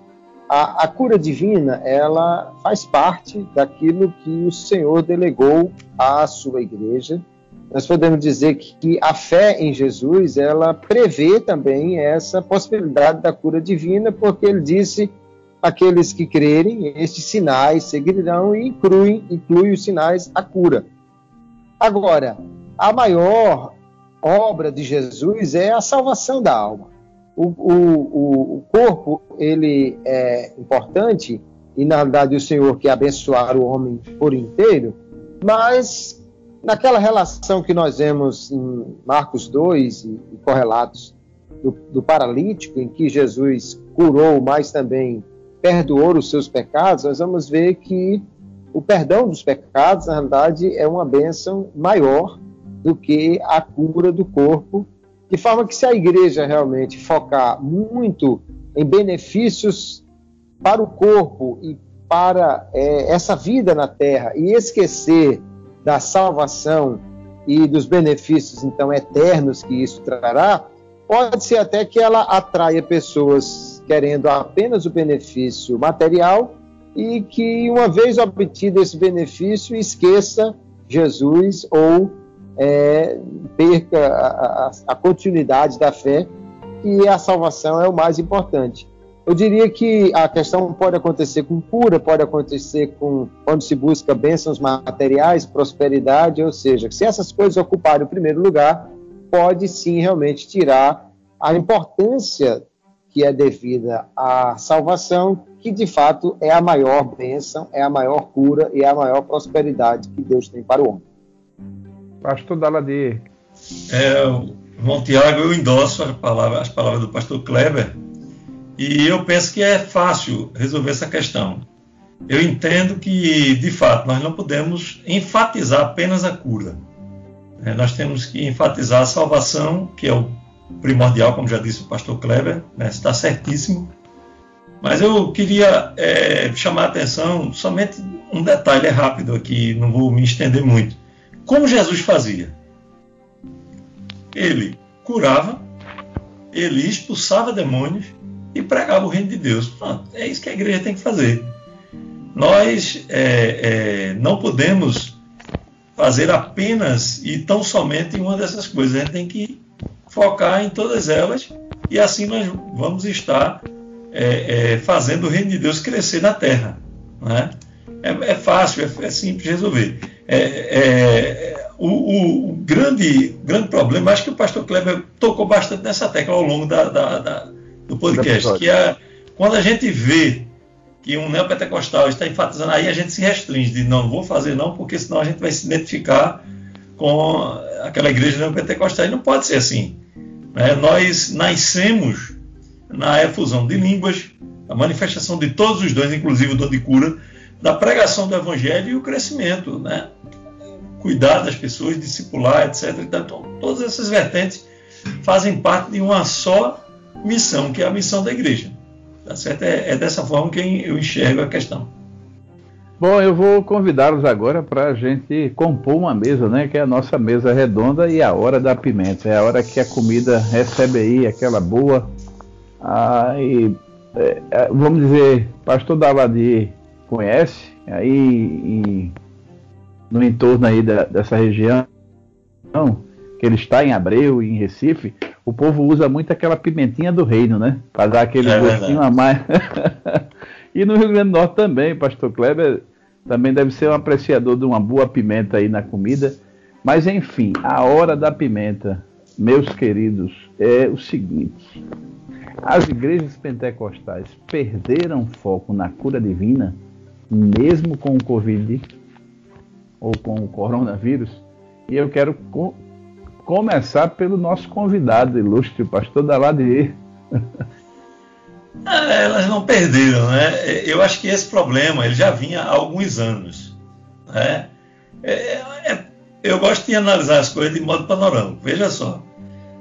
a, a cura divina, ela faz parte daquilo que o Senhor delegou à sua igreja. Nós podemos dizer que, que a fé em Jesus, ela prevê também essa possibilidade da cura divina, porque ele disse aqueles que crerem, estes sinais seguirão e incluem, inclui os sinais a cura. Agora, a maior obra de Jesus é a salvação da alma. O, o, o corpo, ele é importante, e na verdade o Senhor quer abençoar o homem por inteiro, mas naquela relação que nós vemos em Marcos 2 e, correlatos do, do paralítico, em que Jesus curou, mas também perdoou os seus pecados, nós vamos ver que o perdão dos pecados, na realidade, é uma bênção maior do que a cura do corpo, de forma que se a igreja realmente focar muito em benefícios para o corpo e para é, essa vida na terra e esquecer da salvação e dos benefícios então eternos que isso trará, pode ser até que ela atraia pessoas querendo apenas o benefício material e que uma vez obtido esse benefício esqueça Jesus ou é, perca a, a, a continuidade da fé e a salvação é o mais importante. Eu diria que a questão pode acontecer com cura, pode acontecer com quando se busca bênçãos materiais, prosperidade, ou seja, se essas coisas ocuparem o primeiro lugar, pode sim realmente tirar a importância que é devida à salvação, que de fato é a maior bênção, é a maior cura e é a maior prosperidade que Deus tem para o homem. Pastor Daladier. É, João Tiago, eu endosso as palavras, as palavras do pastor Kleber e eu penso que é fácil resolver essa questão. Eu entendo que, de fato, nós não podemos enfatizar apenas a cura. É, nós temos que enfatizar a salvação, que é o primordial, como já disse o pastor Kleber, né, está certíssimo. Mas eu queria é, chamar a atenção somente um detalhe é rápido aqui, não vou me estender muito. Como Jesus fazia? Ele curava, ele expulsava demônios e pregava o reino de Deus. Pronto, é isso que a igreja tem que fazer. Nós é, é, não podemos fazer apenas e tão somente uma dessas coisas. A gente tem que focar em todas elas e assim nós vamos estar é, é fazendo o reino de Deus crescer na terra. Né? É, é, fácil, é, é, simples resolver. O, o, o, grande, grande problema, acho que o pastor Kleber tocou bastante nessa tecla ao longo da, da, da do podcast, que é quando a gente vê que um neopentecostal está enfatizando, aí a gente se restringe de não vou fazer não, porque senão a gente vai se identificar com aquela igreja neopentecostal. Não pode ser assim. Né? Nós nascemos na efusão de línguas, a manifestação de todos os dons, inclusive o dom de cura, da pregação do evangelho e o crescimento, né? cuidar das pessoas, discipular, etc. Então, todas essas vertentes fazem parte de uma só missão, que é a missão da igreja. Tá certo? É, é dessa forma que eu enxergo a questão. Bom, eu vou convidá-los agora para a gente compor uma mesa, né? Que é a nossa mesa redonda e a hora da pimenta. É a hora que a comida recebe aí aquela boa. Aí, é, vamos dizer, Pastor Davadi conhece aí em, no entorno aí da, dessa região, que ele está em Abreu e em Recife, o povo usa muito aquela pimentinha do reino, né? Para dar aquele é gostinho a mais. e no Rio Grande do Norte também, pastor Kleber também deve ser um apreciador de uma boa pimenta aí na comida. Mas enfim, a hora da pimenta, meus queridos, é o seguinte: as igrejas pentecostais perderam foco na cura divina, mesmo com o Covid ou com o coronavírus, e eu quero começar pelo nosso convidado ilustre, o pastor Daladier. É, elas não perderam, né? Eu acho que esse problema ele já vinha há alguns anos. Né? É, é, eu gosto de analisar as coisas de modo panorâmico. Veja só.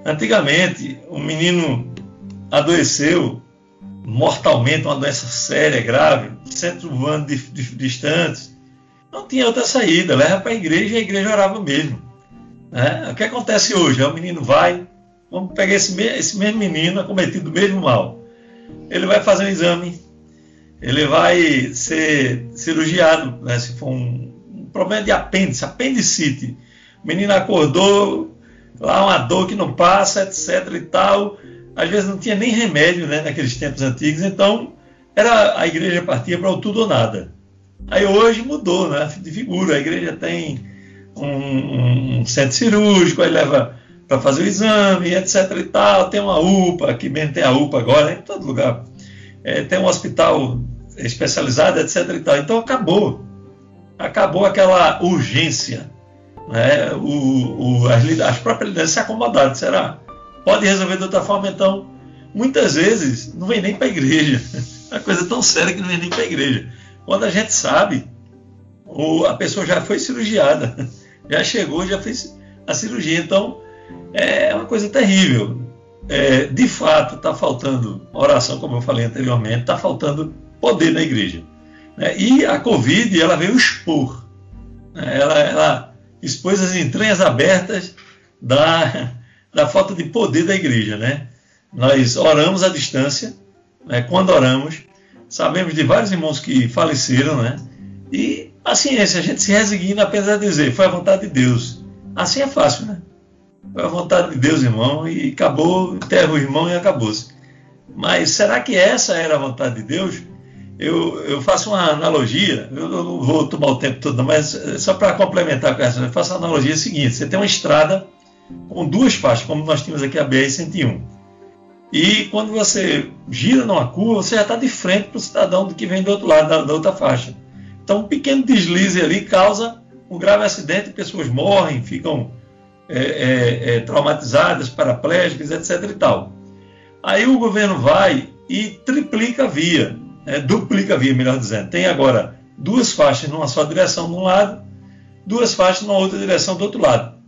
Antigamente, um menino adoeceu mortalmente, uma doença séria, grave, centro urbano distantes, não tinha outra saída. Leva para a igreja e a igreja orava mesmo. Né? O que acontece hoje? É o menino vai, vamos pegar esse, esse mesmo menino acometido do mesmo mal. Ele vai fazer um exame, ele vai ser cirurgiado, né? se for um, um problema de apêndice, apendicite. O menino acordou, lá uma dor que não passa, etc e tal. Às vezes não tinha nem remédio né, naqueles tempos antigos, então era a igreja partia para o tudo ou nada. Aí hoje mudou né, de figura, a igreja tem um, um centro cirúrgico, aí leva para fazer o exame, etc e tal. Tem uma UPA, aqui mesmo tem a UPA agora, em todo lugar. É, tem um hospital especializado, etc e tal. Então acabou. Acabou aquela urgência. Né? O, o, as, as próprias lideranças se acomodaram. Será? Pode resolver de outra forma, então. Muitas vezes não vem nem para a igreja. É uma coisa tão séria que não vem nem para a igreja. Quando a gente sabe, o, a pessoa já foi cirurgiada já chegou, já fez a cirurgia. Então, é uma coisa terrível. É, de fato, está faltando oração, como eu falei anteriormente, está faltando poder na igreja. Né? E a Covid, ela veio expor. Né? Ela, ela expôs as entranhas abertas da, da falta de poder da igreja, né? Nós oramos à distância, né? quando oramos, sabemos de vários irmãos que faleceram, né? E paciência, a gente se resigna apenas a dizer, foi a vontade de Deus. Assim é fácil, né? Foi a vontade de Deus, irmão, e acabou, enterra o irmão e acabou-se. Mas será que essa era a vontade de Deus? Eu, eu faço uma analogia, eu não vou tomar o tempo todo, mas só para complementar com essa, eu faço a analogia seguinte: você tem uma estrada com duas faixas, como nós tínhamos aqui a BR-101. E quando você gira numa curva, você já está de frente para o cidadão que vem do outro lado, da, da outra faixa. Então, um pequeno deslize ali causa um grave acidente, pessoas morrem, ficam é, é, é, traumatizadas, paraplégicas, etc. e tal. Aí o governo vai e triplica a via, né, duplica a via, melhor dizendo. Tem agora duas faixas numa só direção de um lado, duas faixas numa outra direção do outro lado.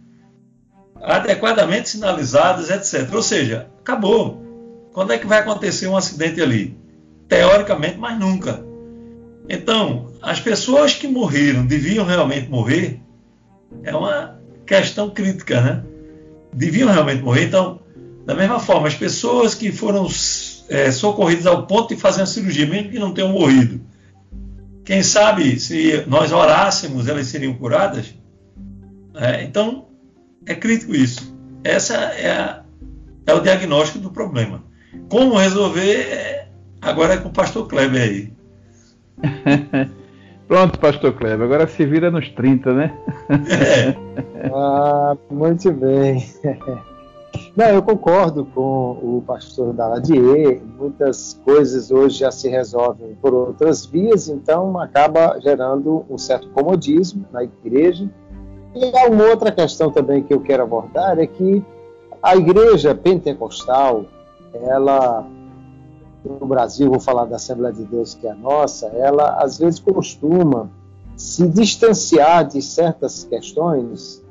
Adequadamente sinalizadas, etc. Ou seja, acabou. Quando é que vai acontecer um acidente ali? Teoricamente, mas nunca. Então, as pessoas que morreram deviam realmente morrer? É uma questão crítica, né? Deviam realmente morrer. Então, da mesma forma, as pessoas que foram é, socorridas ao ponto de fazer uma cirurgia, mesmo que não tenham morrido, quem sabe se nós orássemos, elas seriam curadas? É, então, é crítico isso. Essa é, a, é, o diagnóstico do problema. Como resolver, é, agora é com o pastor Kleber aí. Pronto, pastor Kleber, agora se vira nos 30, né? Ah, muito bem. Não, eu concordo com o pastor Daladier. Muitas coisas hoje já se resolvem por outras vias, então acaba gerando um certo comodismo na igreja. E há uma outra questão também que eu quero abordar é que a igreja pentecostal, ela no Brasil, vou falar da Assembleia de Deus que é a nossa, ela às vezes costuma se distanciar de certas questões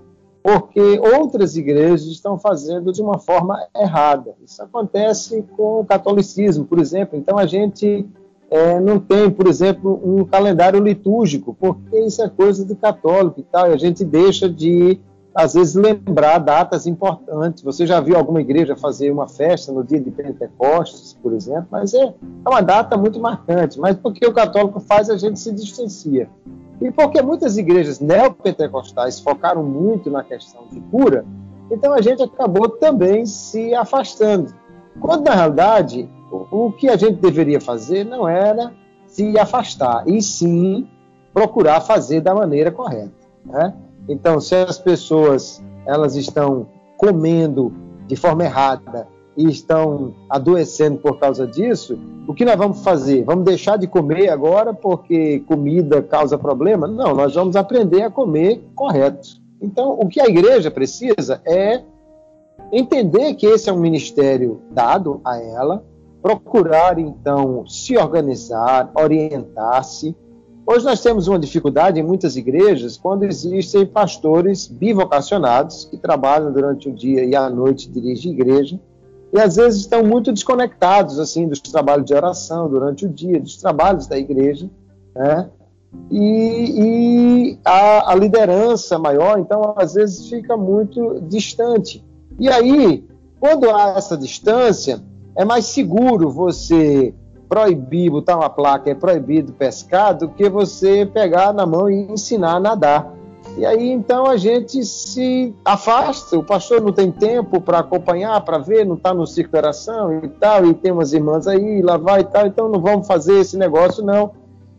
porque outras igrejas estão fazendo de uma forma errada. Isso acontece com o catolicismo, por exemplo. Então a gente é, não tem, por exemplo, um calendário litúrgico, porque isso é coisa de católico e tal, e a gente deixa de, às vezes, lembrar datas importantes. Você já viu alguma igreja fazer uma festa no dia de Pentecostes, por exemplo? Mas é, é uma data muito marcante, mas porque o católico faz, a gente se distancia. E porque muitas igrejas neopentecostais focaram muito na questão de cura, então a gente acabou também se afastando. Quando, na realidade, o que a gente deveria fazer não era se afastar, e sim procurar fazer da maneira correta. Né? Então, se as pessoas elas estão comendo de forma errada e estão adoecendo por causa disso, o que nós vamos fazer? Vamos deixar de comer agora porque comida causa problema? Não, nós vamos aprender a comer correto. Então, o que a igreja precisa é entender que esse é um ministério dado a ela, procurar então se organizar, orientar-se. Hoje nós temos uma dificuldade em muitas igrejas quando existem pastores bivocacionados que trabalham durante o dia e à noite dirigem igreja e às vezes estão muito desconectados assim dos trabalhos de oração durante o dia, dos trabalhos da igreja, né? E, e a, a, liderança maior, então, às vezes fica muito distante. E aí, quando há essa distância, é mais seguro você proibir, botar uma placa, é proibido pescar, do que você pegar na mão e ensinar a nadar. E aí então a gente se afasta, o pastor não tem tempo para acompanhar, para ver, não está no circo de oração e tal, e tem umas irmãs aí, lá vai e tal, então não vamos fazer esse negócio não.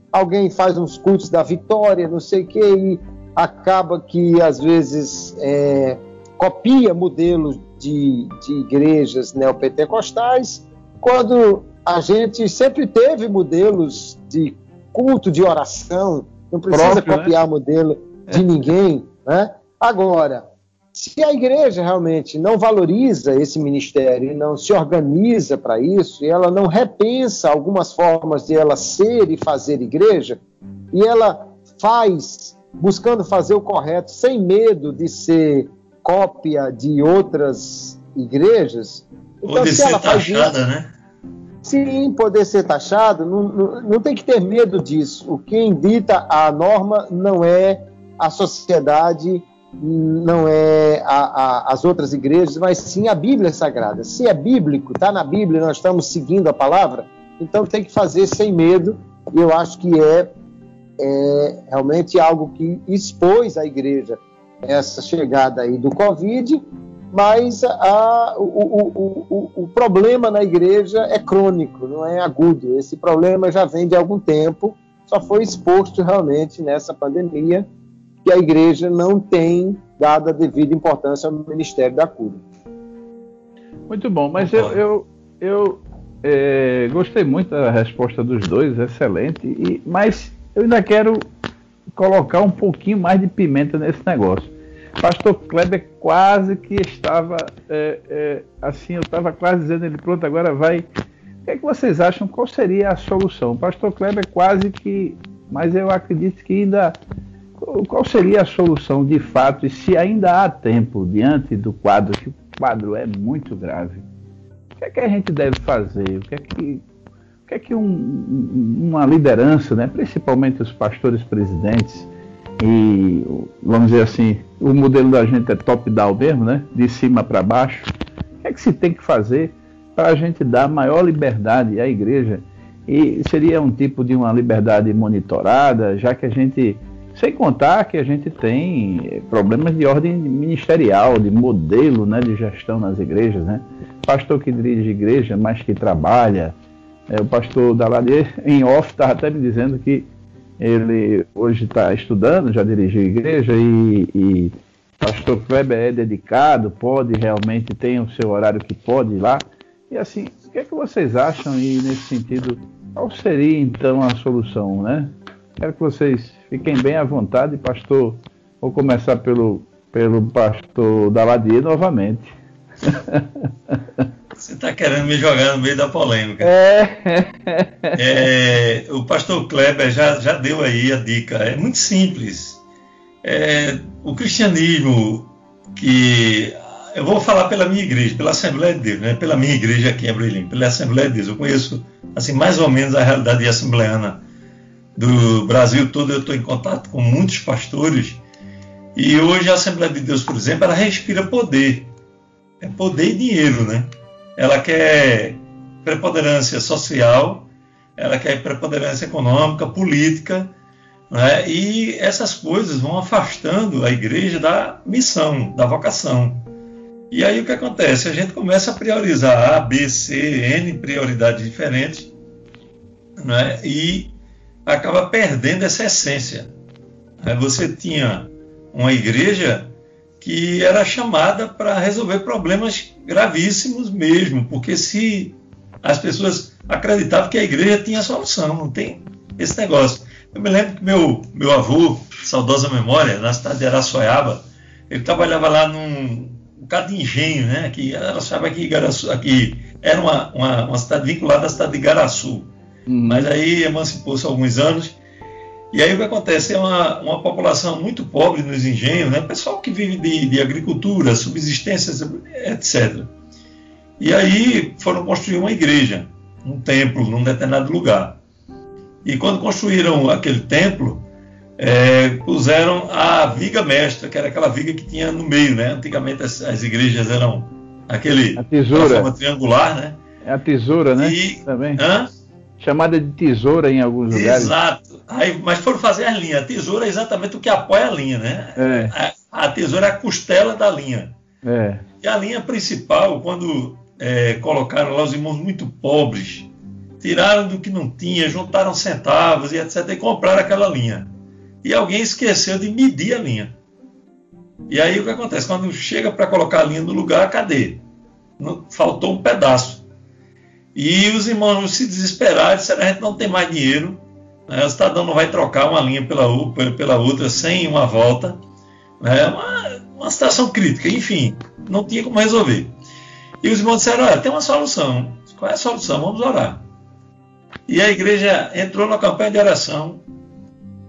Alguém faz uns cultos da vitória, não sei o que, e acaba que às vezes é, copia modelos de, de igrejas neopentecostais, quando a gente sempre teve modelos de culto de oração, não precisa Próprio, né? copiar né? modelo de ninguém. Né? Agora, se a igreja realmente não valoriza esse ministério e não se organiza para isso, e ela não repensa algumas formas de ela ser e fazer igreja, e ela faz buscando fazer o correto sem medo de ser cópia de outras igrejas. Então, Ou de ser taxada, isso, né? Sim, poder ser taxado, não, não, não tem que ter medo disso. O que dita a norma não é a sociedade não é a, a, as outras igrejas, mas sim a Bíblia Sagrada. Se é bíblico, está na Bíblia, nós estamos seguindo a palavra, então tem que fazer sem medo, e eu acho que é, é realmente algo que expôs a igreja essa chegada aí do Covid, mas a, o, o, o, o, problema na igreja é crônico, não é agudo. Esse problema já vem de algum tempo, só foi exposto realmente nessa pandemia, que a igreja não tem dado a devida importância ao Ministério da Cura. Muito bom, mas eu, eu, eu é, gostei muito da resposta dos dois, excelente, e, mas eu ainda quero colocar um pouquinho mais de pimenta nesse negócio. Pastor Kleber quase que estava é, é, assim, eu estava quase dizendo ele pronto, agora vai. O que, é que vocês acham? Qual seria a solução? Pastor Kleber quase que, mas eu acredito que ainda qual seria a solução de fato e se ainda há tempo diante do quadro que o quadro é muito grave? O que é que a gente deve fazer? O que é que o que é que um, uma liderança, né, principalmente os pastores presidentes, e vamos dizer assim, o modelo da gente é top-down mesmo, né? De cima para baixo. O que é que se tem que fazer para a gente dar maior liberdade à igreja? E seria um tipo de uma liberdade monitorada, já que a gente, sem contar que a gente tem problemas de ordem ministerial, de modelo né, de gestão nas igrejas, né? Pastor que dirige igreja, mas que trabalha. É, o pastor Daladier, em off, estava até me dizendo que ele hoje está estudando, já dirigiu igreja e, e pastor Kleber é dedicado, pode realmente, tem o seu horário que pode ir lá. E assim, o que é que vocês acham e nesse sentido, qual seria então a solução, né? Quero que vocês fiquem bem à vontade, pastor. Vou começar pelo, pelo pastor Daladier novamente. Você está querendo me jogar no meio da polêmica. É. é o pastor Kleber já, já deu aí a dica. É muito simples. É, o cristianismo que eu vou falar pela minha igreja, pela Assembleia de Deus, né? pela minha igreja aqui em Abreu pela Assembleia de Deus. Eu conheço assim mais ou menos a realidade assembleana do Brasil todo. Eu estou em contato com muitos pastores e hoje a Assembleia de Deus, por exemplo, ela respira poder, é poder e dinheiro, né? Ela quer preponderância social, ela quer preponderância econômica, política, né? e essas coisas vão afastando a igreja da missão, da vocação. E aí o que acontece? A gente começa a priorizar A, B, C, N prioridades diferentes, né? e acaba perdendo essa essência. Aí você tinha uma igreja que era chamada para resolver problemas gravíssimos mesmo, porque se as pessoas acreditavam que a igreja tinha solução, não tem esse negócio. Eu me lembro que meu, meu avô, saudosa memória, na cidade de Araçoiaba, ele trabalhava lá num um bocado de engenho, né? Que Araçoiaba aqui, aqui era uma, uma, uma, cidade vinculada à cidade de Igaraçu. Uhum. Mas aí emancipou-se alguns anos e aí o que acontece é uma, uma população muito pobre nos engenhos, né? pessoal que vive de, de agricultura, subsistência, etc. E aí foram construir uma igreja, um templo, num determinado lugar. E quando construíram aquele templo, é, puseram a viga mestra, que era aquela viga que tinha no meio, né? Antigamente as, as igrejas eram aquele a tesoura. forma triangular, né? É a tesoura, né? E, Também. Hã? chamada de tesoura em alguns lugares. Exato. Aí, mas foram fazer as linhas. A tesoura é exatamente o que apoia a linha, né? É. A, a, tesoura é a costela da linha. É. E a linha principal, quando é, colocaram lá os irmãos muito pobres, tiraram do que não tinha, juntaram centavos e etc. e compraram aquela linha. E alguém esqueceu de medir a linha. E aí o que acontece? Quando chega para colocar a linha no lugar, cadê? faltou um pedaço. E os irmãos se desesperaram, disseram: a gente não tem mais dinheiro, né? o cidadão não vai trocar uma linha pela, pela outra sem uma volta. É uma, uma situação crítica, enfim, não tinha como resolver. E os irmãos disseram: olha, tem uma solução. Qual é a solução? Vamos orar. E a igreja entrou na campanha de oração.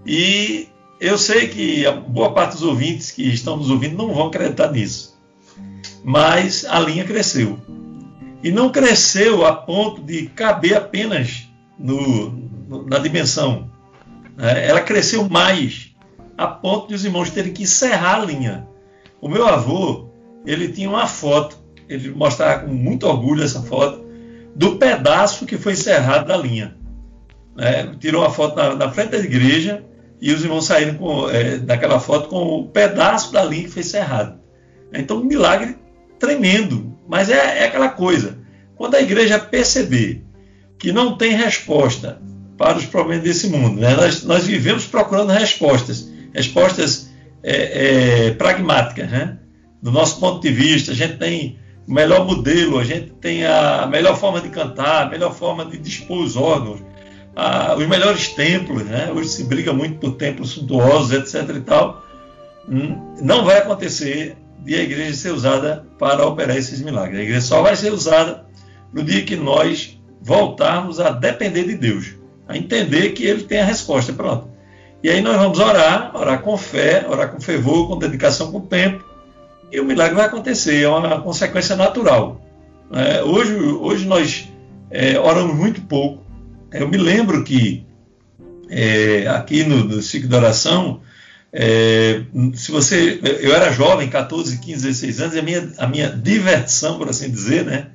E eu sei que a boa parte dos ouvintes que estão nos ouvindo não vão acreditar nisso. Mas a linha cresceu e não cresceu a ponto de caber apenas no, no, na dimensão. É, ela cresceu mais a ponto de os irmãos terem que encerrar a linha. O meu avô, ele tinha uma foto, ele mostrava com muito orgulho essa foto, do pedaço que foi encerrado da linha. É, tirou a foto na, na, frente da igreja e os irmãos saíram com, é, daquela foto com o pedaço da linha que foi encerrado. Então, um milagre tremendo. Mas é, é aquela coisa. Quando a igreja perceber que não tem resposta para os problemas desse mundo, né? nós, nós vivemos procurando respostas, respostas é, é, pragmáticas, né? Do nosso ponto de vista, a gente tem o melhor modelo, a gente tem a melhor forma de cantar, a melhor forma de dispor os órgãos, a, os melhores templos, né? Hoje se briga muito por templos suntuosos, etc. e tal. Hum, não vai acontecer de a igreja ser usada para operar esses milagres. A igreja só vai ser usada no dia que nós voltarmos a depender de Deus, a entender que Ele tem a resposta. Pronto. E aí nós vamos orar, orar com fé, orar com fervor, com dedicação, com tempo, e o milagre vai acontecer, é uma consequência natural. É, hoje, hoje nós é, oramos muito pouco. Eu me lembro que é, aqui no, no ciclo de oração, é, se você, eu era jovem, 14, 15, 16 anos, e a minha, a minha diversão, por assim dizer, né?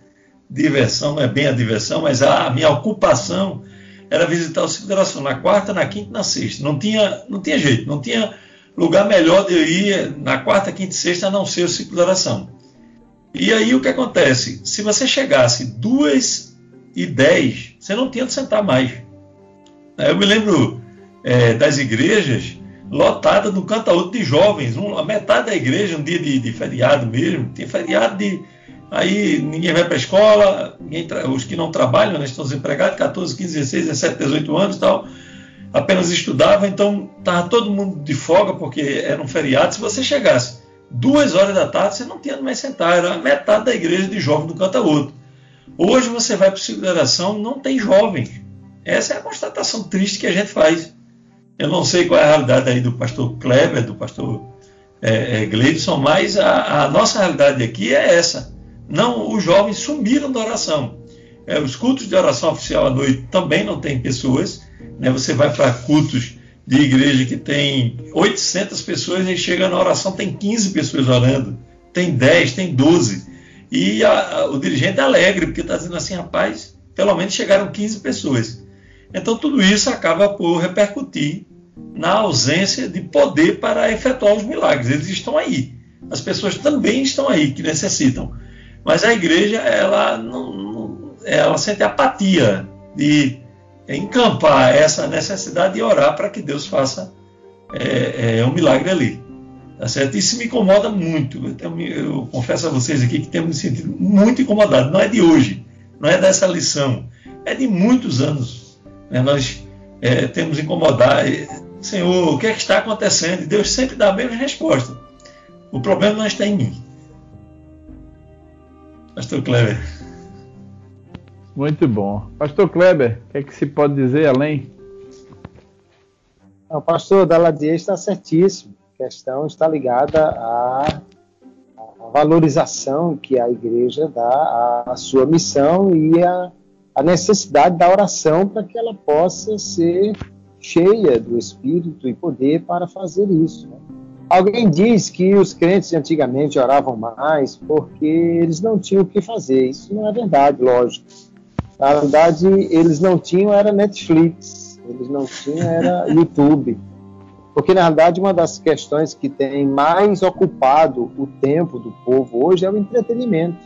Diversão não é bem a diversão, mas a, a minha ocupação era visitar o ciclo de oração na quarta, na quinta e na sexta. Não tinha, não tinha jeito, não tinha lugar melhor de eu ir na quarta, quinta e sexta a não ser o ciclo de oração. E aí o que acontece? Se você chegasse duas e dez, você não tinha de sentar mais. Eu me lembro é, das igrejas lotadas no cantaúto de jovens, um, a metade da igreja, um dia de, de feriado mesmo, tinha feriado de. Aí ninguém vai para a escola, ninguém, os que não trabalham, né, estão desempregados, 14, 15, 16, 17, 18 anos e tal apenas estudava, então estava todo mundo de folga porque era um feriado. Se você chegasse duas horas da tarde, você não tinha mais sentar, era metade da igreja de jovem do canta outro. Hoje você vai para a geração, não tem jovens. Essa é a constatação triste que a gente faz. Eu não sei qual é a realidade aí do pastor Kleber, do pastor é, é, Gleidson, mas a, a, nossa realidade aqui é essa. Não, os jovens sumiram da oração. É, os cultos de oração oficial à noite também não tem pessoas. Né? Você vai para cultos de igreja que tem 800 pessoas e chega na oração, tem 15 pessoas orando, tem 10, tem 12. E a, a, o dirigente é alegre, porque está dizendo assim, rapaz, pelo menos chegaram 15 pessoas. Então tudo isso acaba por repercutir na ausência de poder para efetuar os milagres. Eles estão aí. As pessoas também estão aí que necessitam. Mas a igreja, ela, não, ela sente apatia de encampar essa necessidade de orar para que Deus faça é, é, um milagre ali. Tá certo? Isso me incomoda muito. Eu, tenho, eu, confesso a vocês aqui que temos me sentido muito incomodado. Não é de hoje, não é dessa lição, é de muitos anos. Né? Nós é, temos incomodado. Senhor, o que é que está acontecendo? Deus sempre dá a mesma resposta. O problema não está em mim. Pastor Clever. Muito bom. Pastor Kleber, o que, é que se pode dizer além? O pastor Daladier está certíssimo. A questão está ligada à, à, valorização que a igreja dá à sua missão e à, à necessidade da oração para que ela possa ser cheia do Espírito e poder para fazer isso. Né? Alguém diz que os crentes antigamente oravam mais porque eles não tinham o que fazer. Isso não é verdade, lógico na verdade, eles não tinham era Netflix, eles não tinham era YouTube. Porque, na verdade, uma das questões que tem mais ocupado o tempo do povo hoje é o entretenimento.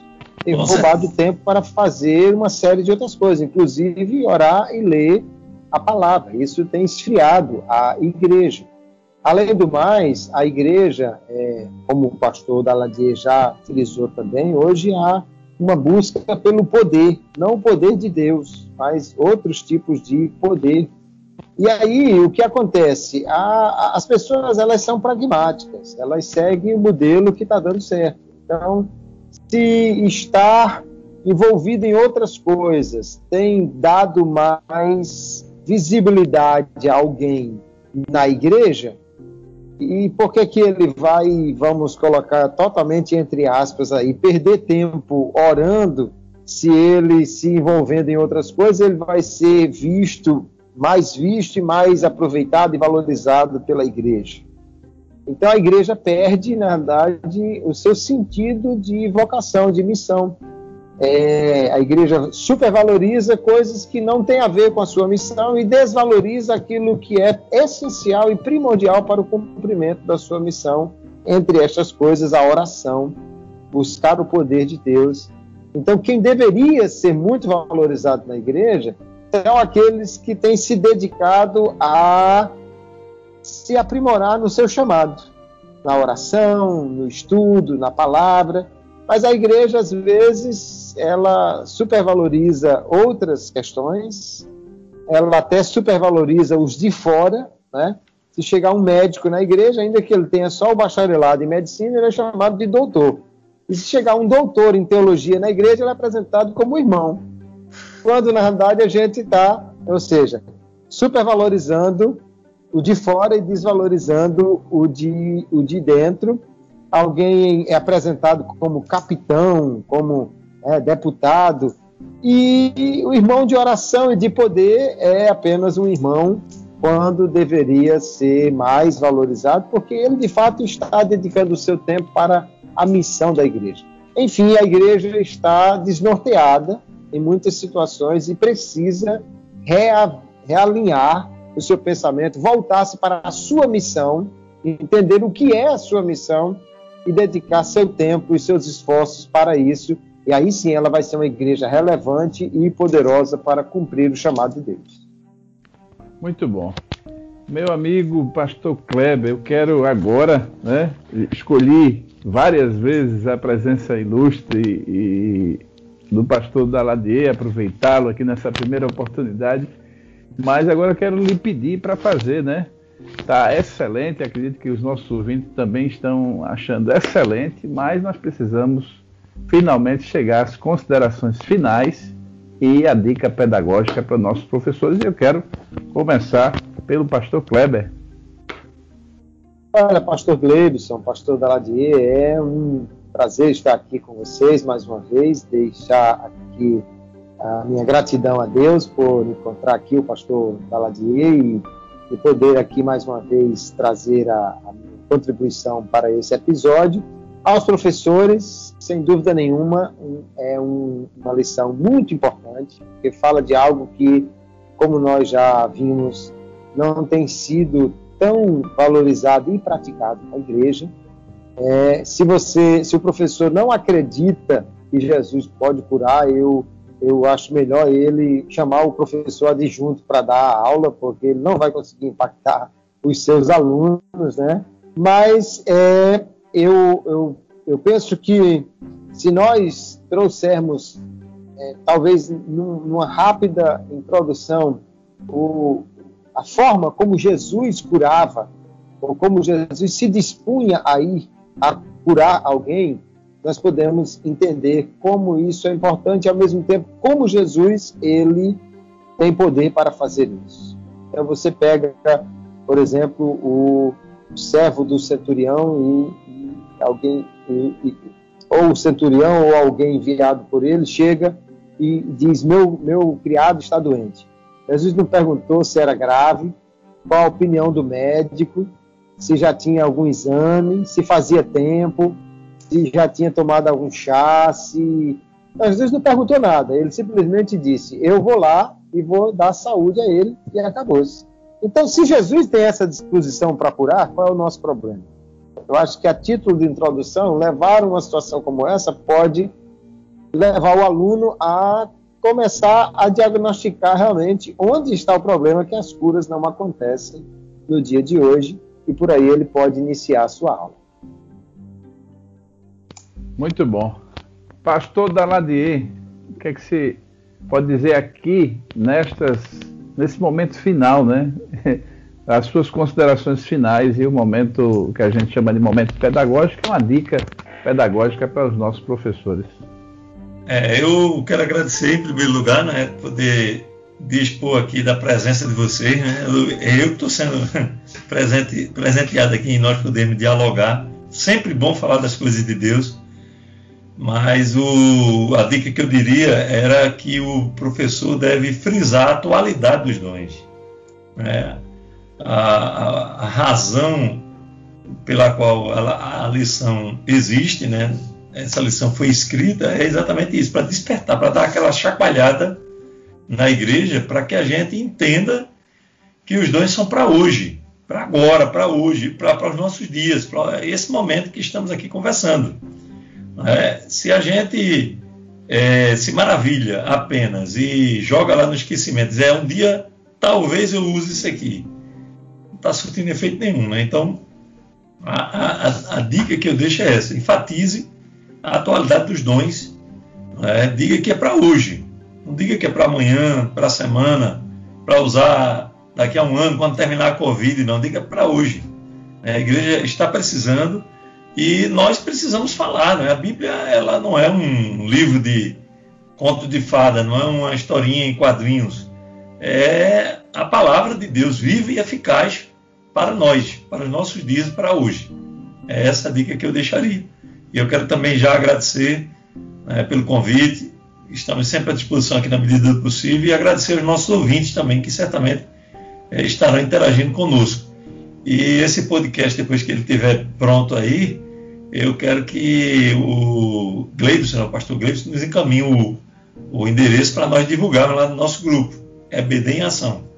Tem Nossa. roubado tempo para fazer uma série de outras coisas, inclusive orar e ler a palavra. Isso tem esfriado a igreja. Além do mais, a igreja, é, como o pastor Daladier já utilizou também, hoje há uma busca pelo poder, não o poder de Deus, mas outros tipos de poder. E aí o que acontece? A, as pessoas elas são pragmáticas, elas seguem o modelo que está dando certo. Então, se estar envolvido em outras coisas tem dado mais visibilidade a alguém na igreja, e por que, que ele vai, vamos colocar totalmente entre aspas aí, perder tempo orando, se ele se envolvendo em outras coisas, ele vai ser visto, mais visto e mais aproveitado e valorizado pela igreja. Então a igreja perde, na verdade, o seu sentido de vocação, de missão. É, a igreja supervaloriza coisas que não têm a ver com a sua missão e desvaloriza aquilo que é essencial e primordial para o cumprimento da sua missão. Entre estas coisas, a oração, buscar o poder de Deus. Então, quem deveria ser muito valorizado na igreja são aqueles que têm se dedicado a se aprimorar no seu chamado, na oração, no estudo, na palavra. Mas a igreja, às vezes, ela supervaloriza outras questões, ela até supervaloriza os de fora, né? Se chegar um médico na igreja, ainda que ele tenha só o bacharelado em medicina, ele é chamado de doutor. E se chegar um doutor em teologia na igreja, ele é apresentado como irmão. Quando, na verdade, a gente está, ou seja, supervalorizando o de fora e desvalorizando o de, o de dentro. Alguém é apresentado como capitão, como é, deputado, e o irmão de oração e de poder é apenas um irmão quando deveria ser mais valorizado, porque ele de fato está dedicando o seu tempo para a missão da igreja. Enfim, a igreja está desnorteada em muitas situações e precisa rea, realinhar o seu pensamento, voltar-se para a sua missão, entender o que é a sua missão e dedicar seu tempo e seus esforços para isso. E aí sim ela vai ser uma igreja relevante e poderosa para cumprir o chamado de Deus. Muito bom. Meu amigo pastor Kleber, eu quero agora, né, escolhi várias vezes a presença ilustre e, do pastor Daladier, aproveitá-lo aqui nessa primeira oportunidade mas agora eu quero lhe pedir para fazer, né? Tá excelente, acredito que os nossos ouvintes também estão achando excelente, mas nós precisamos finalmente chegar às considerações finais e a dica pedagógica para nossos professores. Eu quero começar pelo pastor Kleber. Olha, pastor Glebson, pastor Daladier, é um prazer estar aqui com vocês mais uma vez, deixar aqui a minha gratidão a Deus por encontrar aqui o pastor Daladier e, e poder aqui mais uma vez trazer a, a minha contribuição para esse episódio. Aos professores, sem dúvida nenhuma, um, é um, uma lição muito importante, porque fala de algo que, como nós já vimos, não tem sido tão valorizado e praticado na igreja. É, se você, se o professor não acredita que Jesus pode curar, eu eu acho melhor ele chamar o professor adjunto para dar a aula, porque ele não vai conseguir impactar os seus alunos, né? Mas é, eu, eu, eu penso que se nós trouxermos, é, talvez num, numa rápida introdução, o, a forma como Jesus curava, ou como Jesus se dispunha a ir a curar alguém, nós podemos entender como isso é importante e ao mesmo tempo como Jesus ele tem poder para fazer isso. Então você pega, por exemplo, o servo do centurião alguém ou o centurião ou alguém enviado por ele chega e diz meu meu criado está doente. Jesus não perguntou se era grave, qual a opinião do médico, se já tinha algum exame, se fazia tempo, se já tinha tomado algum chá, se. Jesus não perguntou nada, ele simplesmente disse: Eu vou lá e vou dar saúde a ele, e acabou-se. Então, se Jesus tem essa disposição para curar, qual é o nosso problema? Eu acho que a título de introdução, levar uma situação como essa pode levar o aluno a começar a diagnosticar realmente onde está o problema que as curas não acontecem no dia de hoje e por aí ele pode iniciar a sua aula. Muito bom. Pastor Daladier, o que é que você pode dizer aqui nestas, nesse momento final, né? As suas considerações finais e o momento que a gente chama de momento pedagógico, uma dica pedagógica para os nossos professores. É, eu quero agradecer em primeiro lugar, né, poder dispor aqui da presença de vocês. Né? Eu estou sendo presente, presenteado aqui em nós podermos dialogar. Sempre bom falar das coisas de Deus. Mas o, a dica que eu diria era que o professor deve frisar a atualidade dos dons. Né? A, a, a, razão pela qual a, a lição existe, né? Essa lição foi escrita é exatamente isso, para despertar, para dar aquela chacoalhada na igreja, para que a gente entenda que os dons são para hoje, para agora, para hoje, para os nossos dias, para esse momento que estamos aqui conversando. É, se a gente é, se maravilha apenas e joga lá no esquecimento, é um dia talvez eu use isso aqui, está surtindo efeito nenhum, né? Então a, a, a, dica que eu deixo é essa: enfatize a atualidade dos dons, né? diga que é para hoje, não diga que é para amanhã, para a semana, para usar daqui a um ano, quando terminar a Covid, não, diga para hoje. A igreja está precisando e nós precisamos falar. Né? A Bíblia ela não é um livro de conto de fada, não é uma historinha em quadrinhos. É a palavra de Deus viva e eficaz para nós, para os nossos dias e para hoje. É essa a dica que eu deixaria. E eu quero também já agradecer né, pelo convite. Estamos sempre à disposição aqui na medida do possível e agradecer aos nossos ouvintes também, que certamente é, estarão interagindo conosco. E esse podcast, depois que ele estiver pronto aí, eu quero que o Gleibson, o pastor Gleibson, nos encaminhe o, o endereço para nós divulgarmos lá no nosso grupo. É BD em Ação.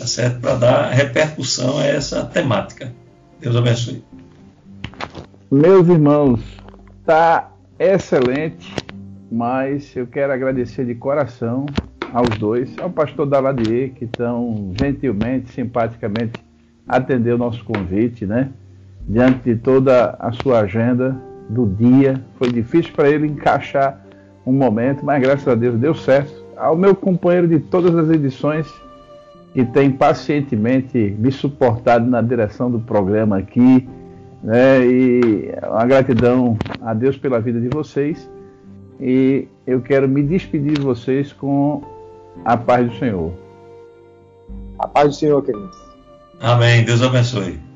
Tá certo? Para dar repercussão a essa temática. Deus abençoe. Meus irmãos, tá excelente, mas eu quero agradecer de coração aos dois, ao pastor Daladier, que tão gentilmente, simpaticamente atendeu o nosso convite, né? Diante de toda a sua agenda do dia, foi difícil para ele encaixar um momento, mas graças a Deus deu certo. Ao meu companheiro de todas as edições, que tem pacientemente me suportado na direção do programa aqui, né? E uma gratidão a Deus pela vida de vocês. E eu quero me despedir de vocês com a paz do Senhor. A paz do Senhor, queridos. Amém. Deus abençoe.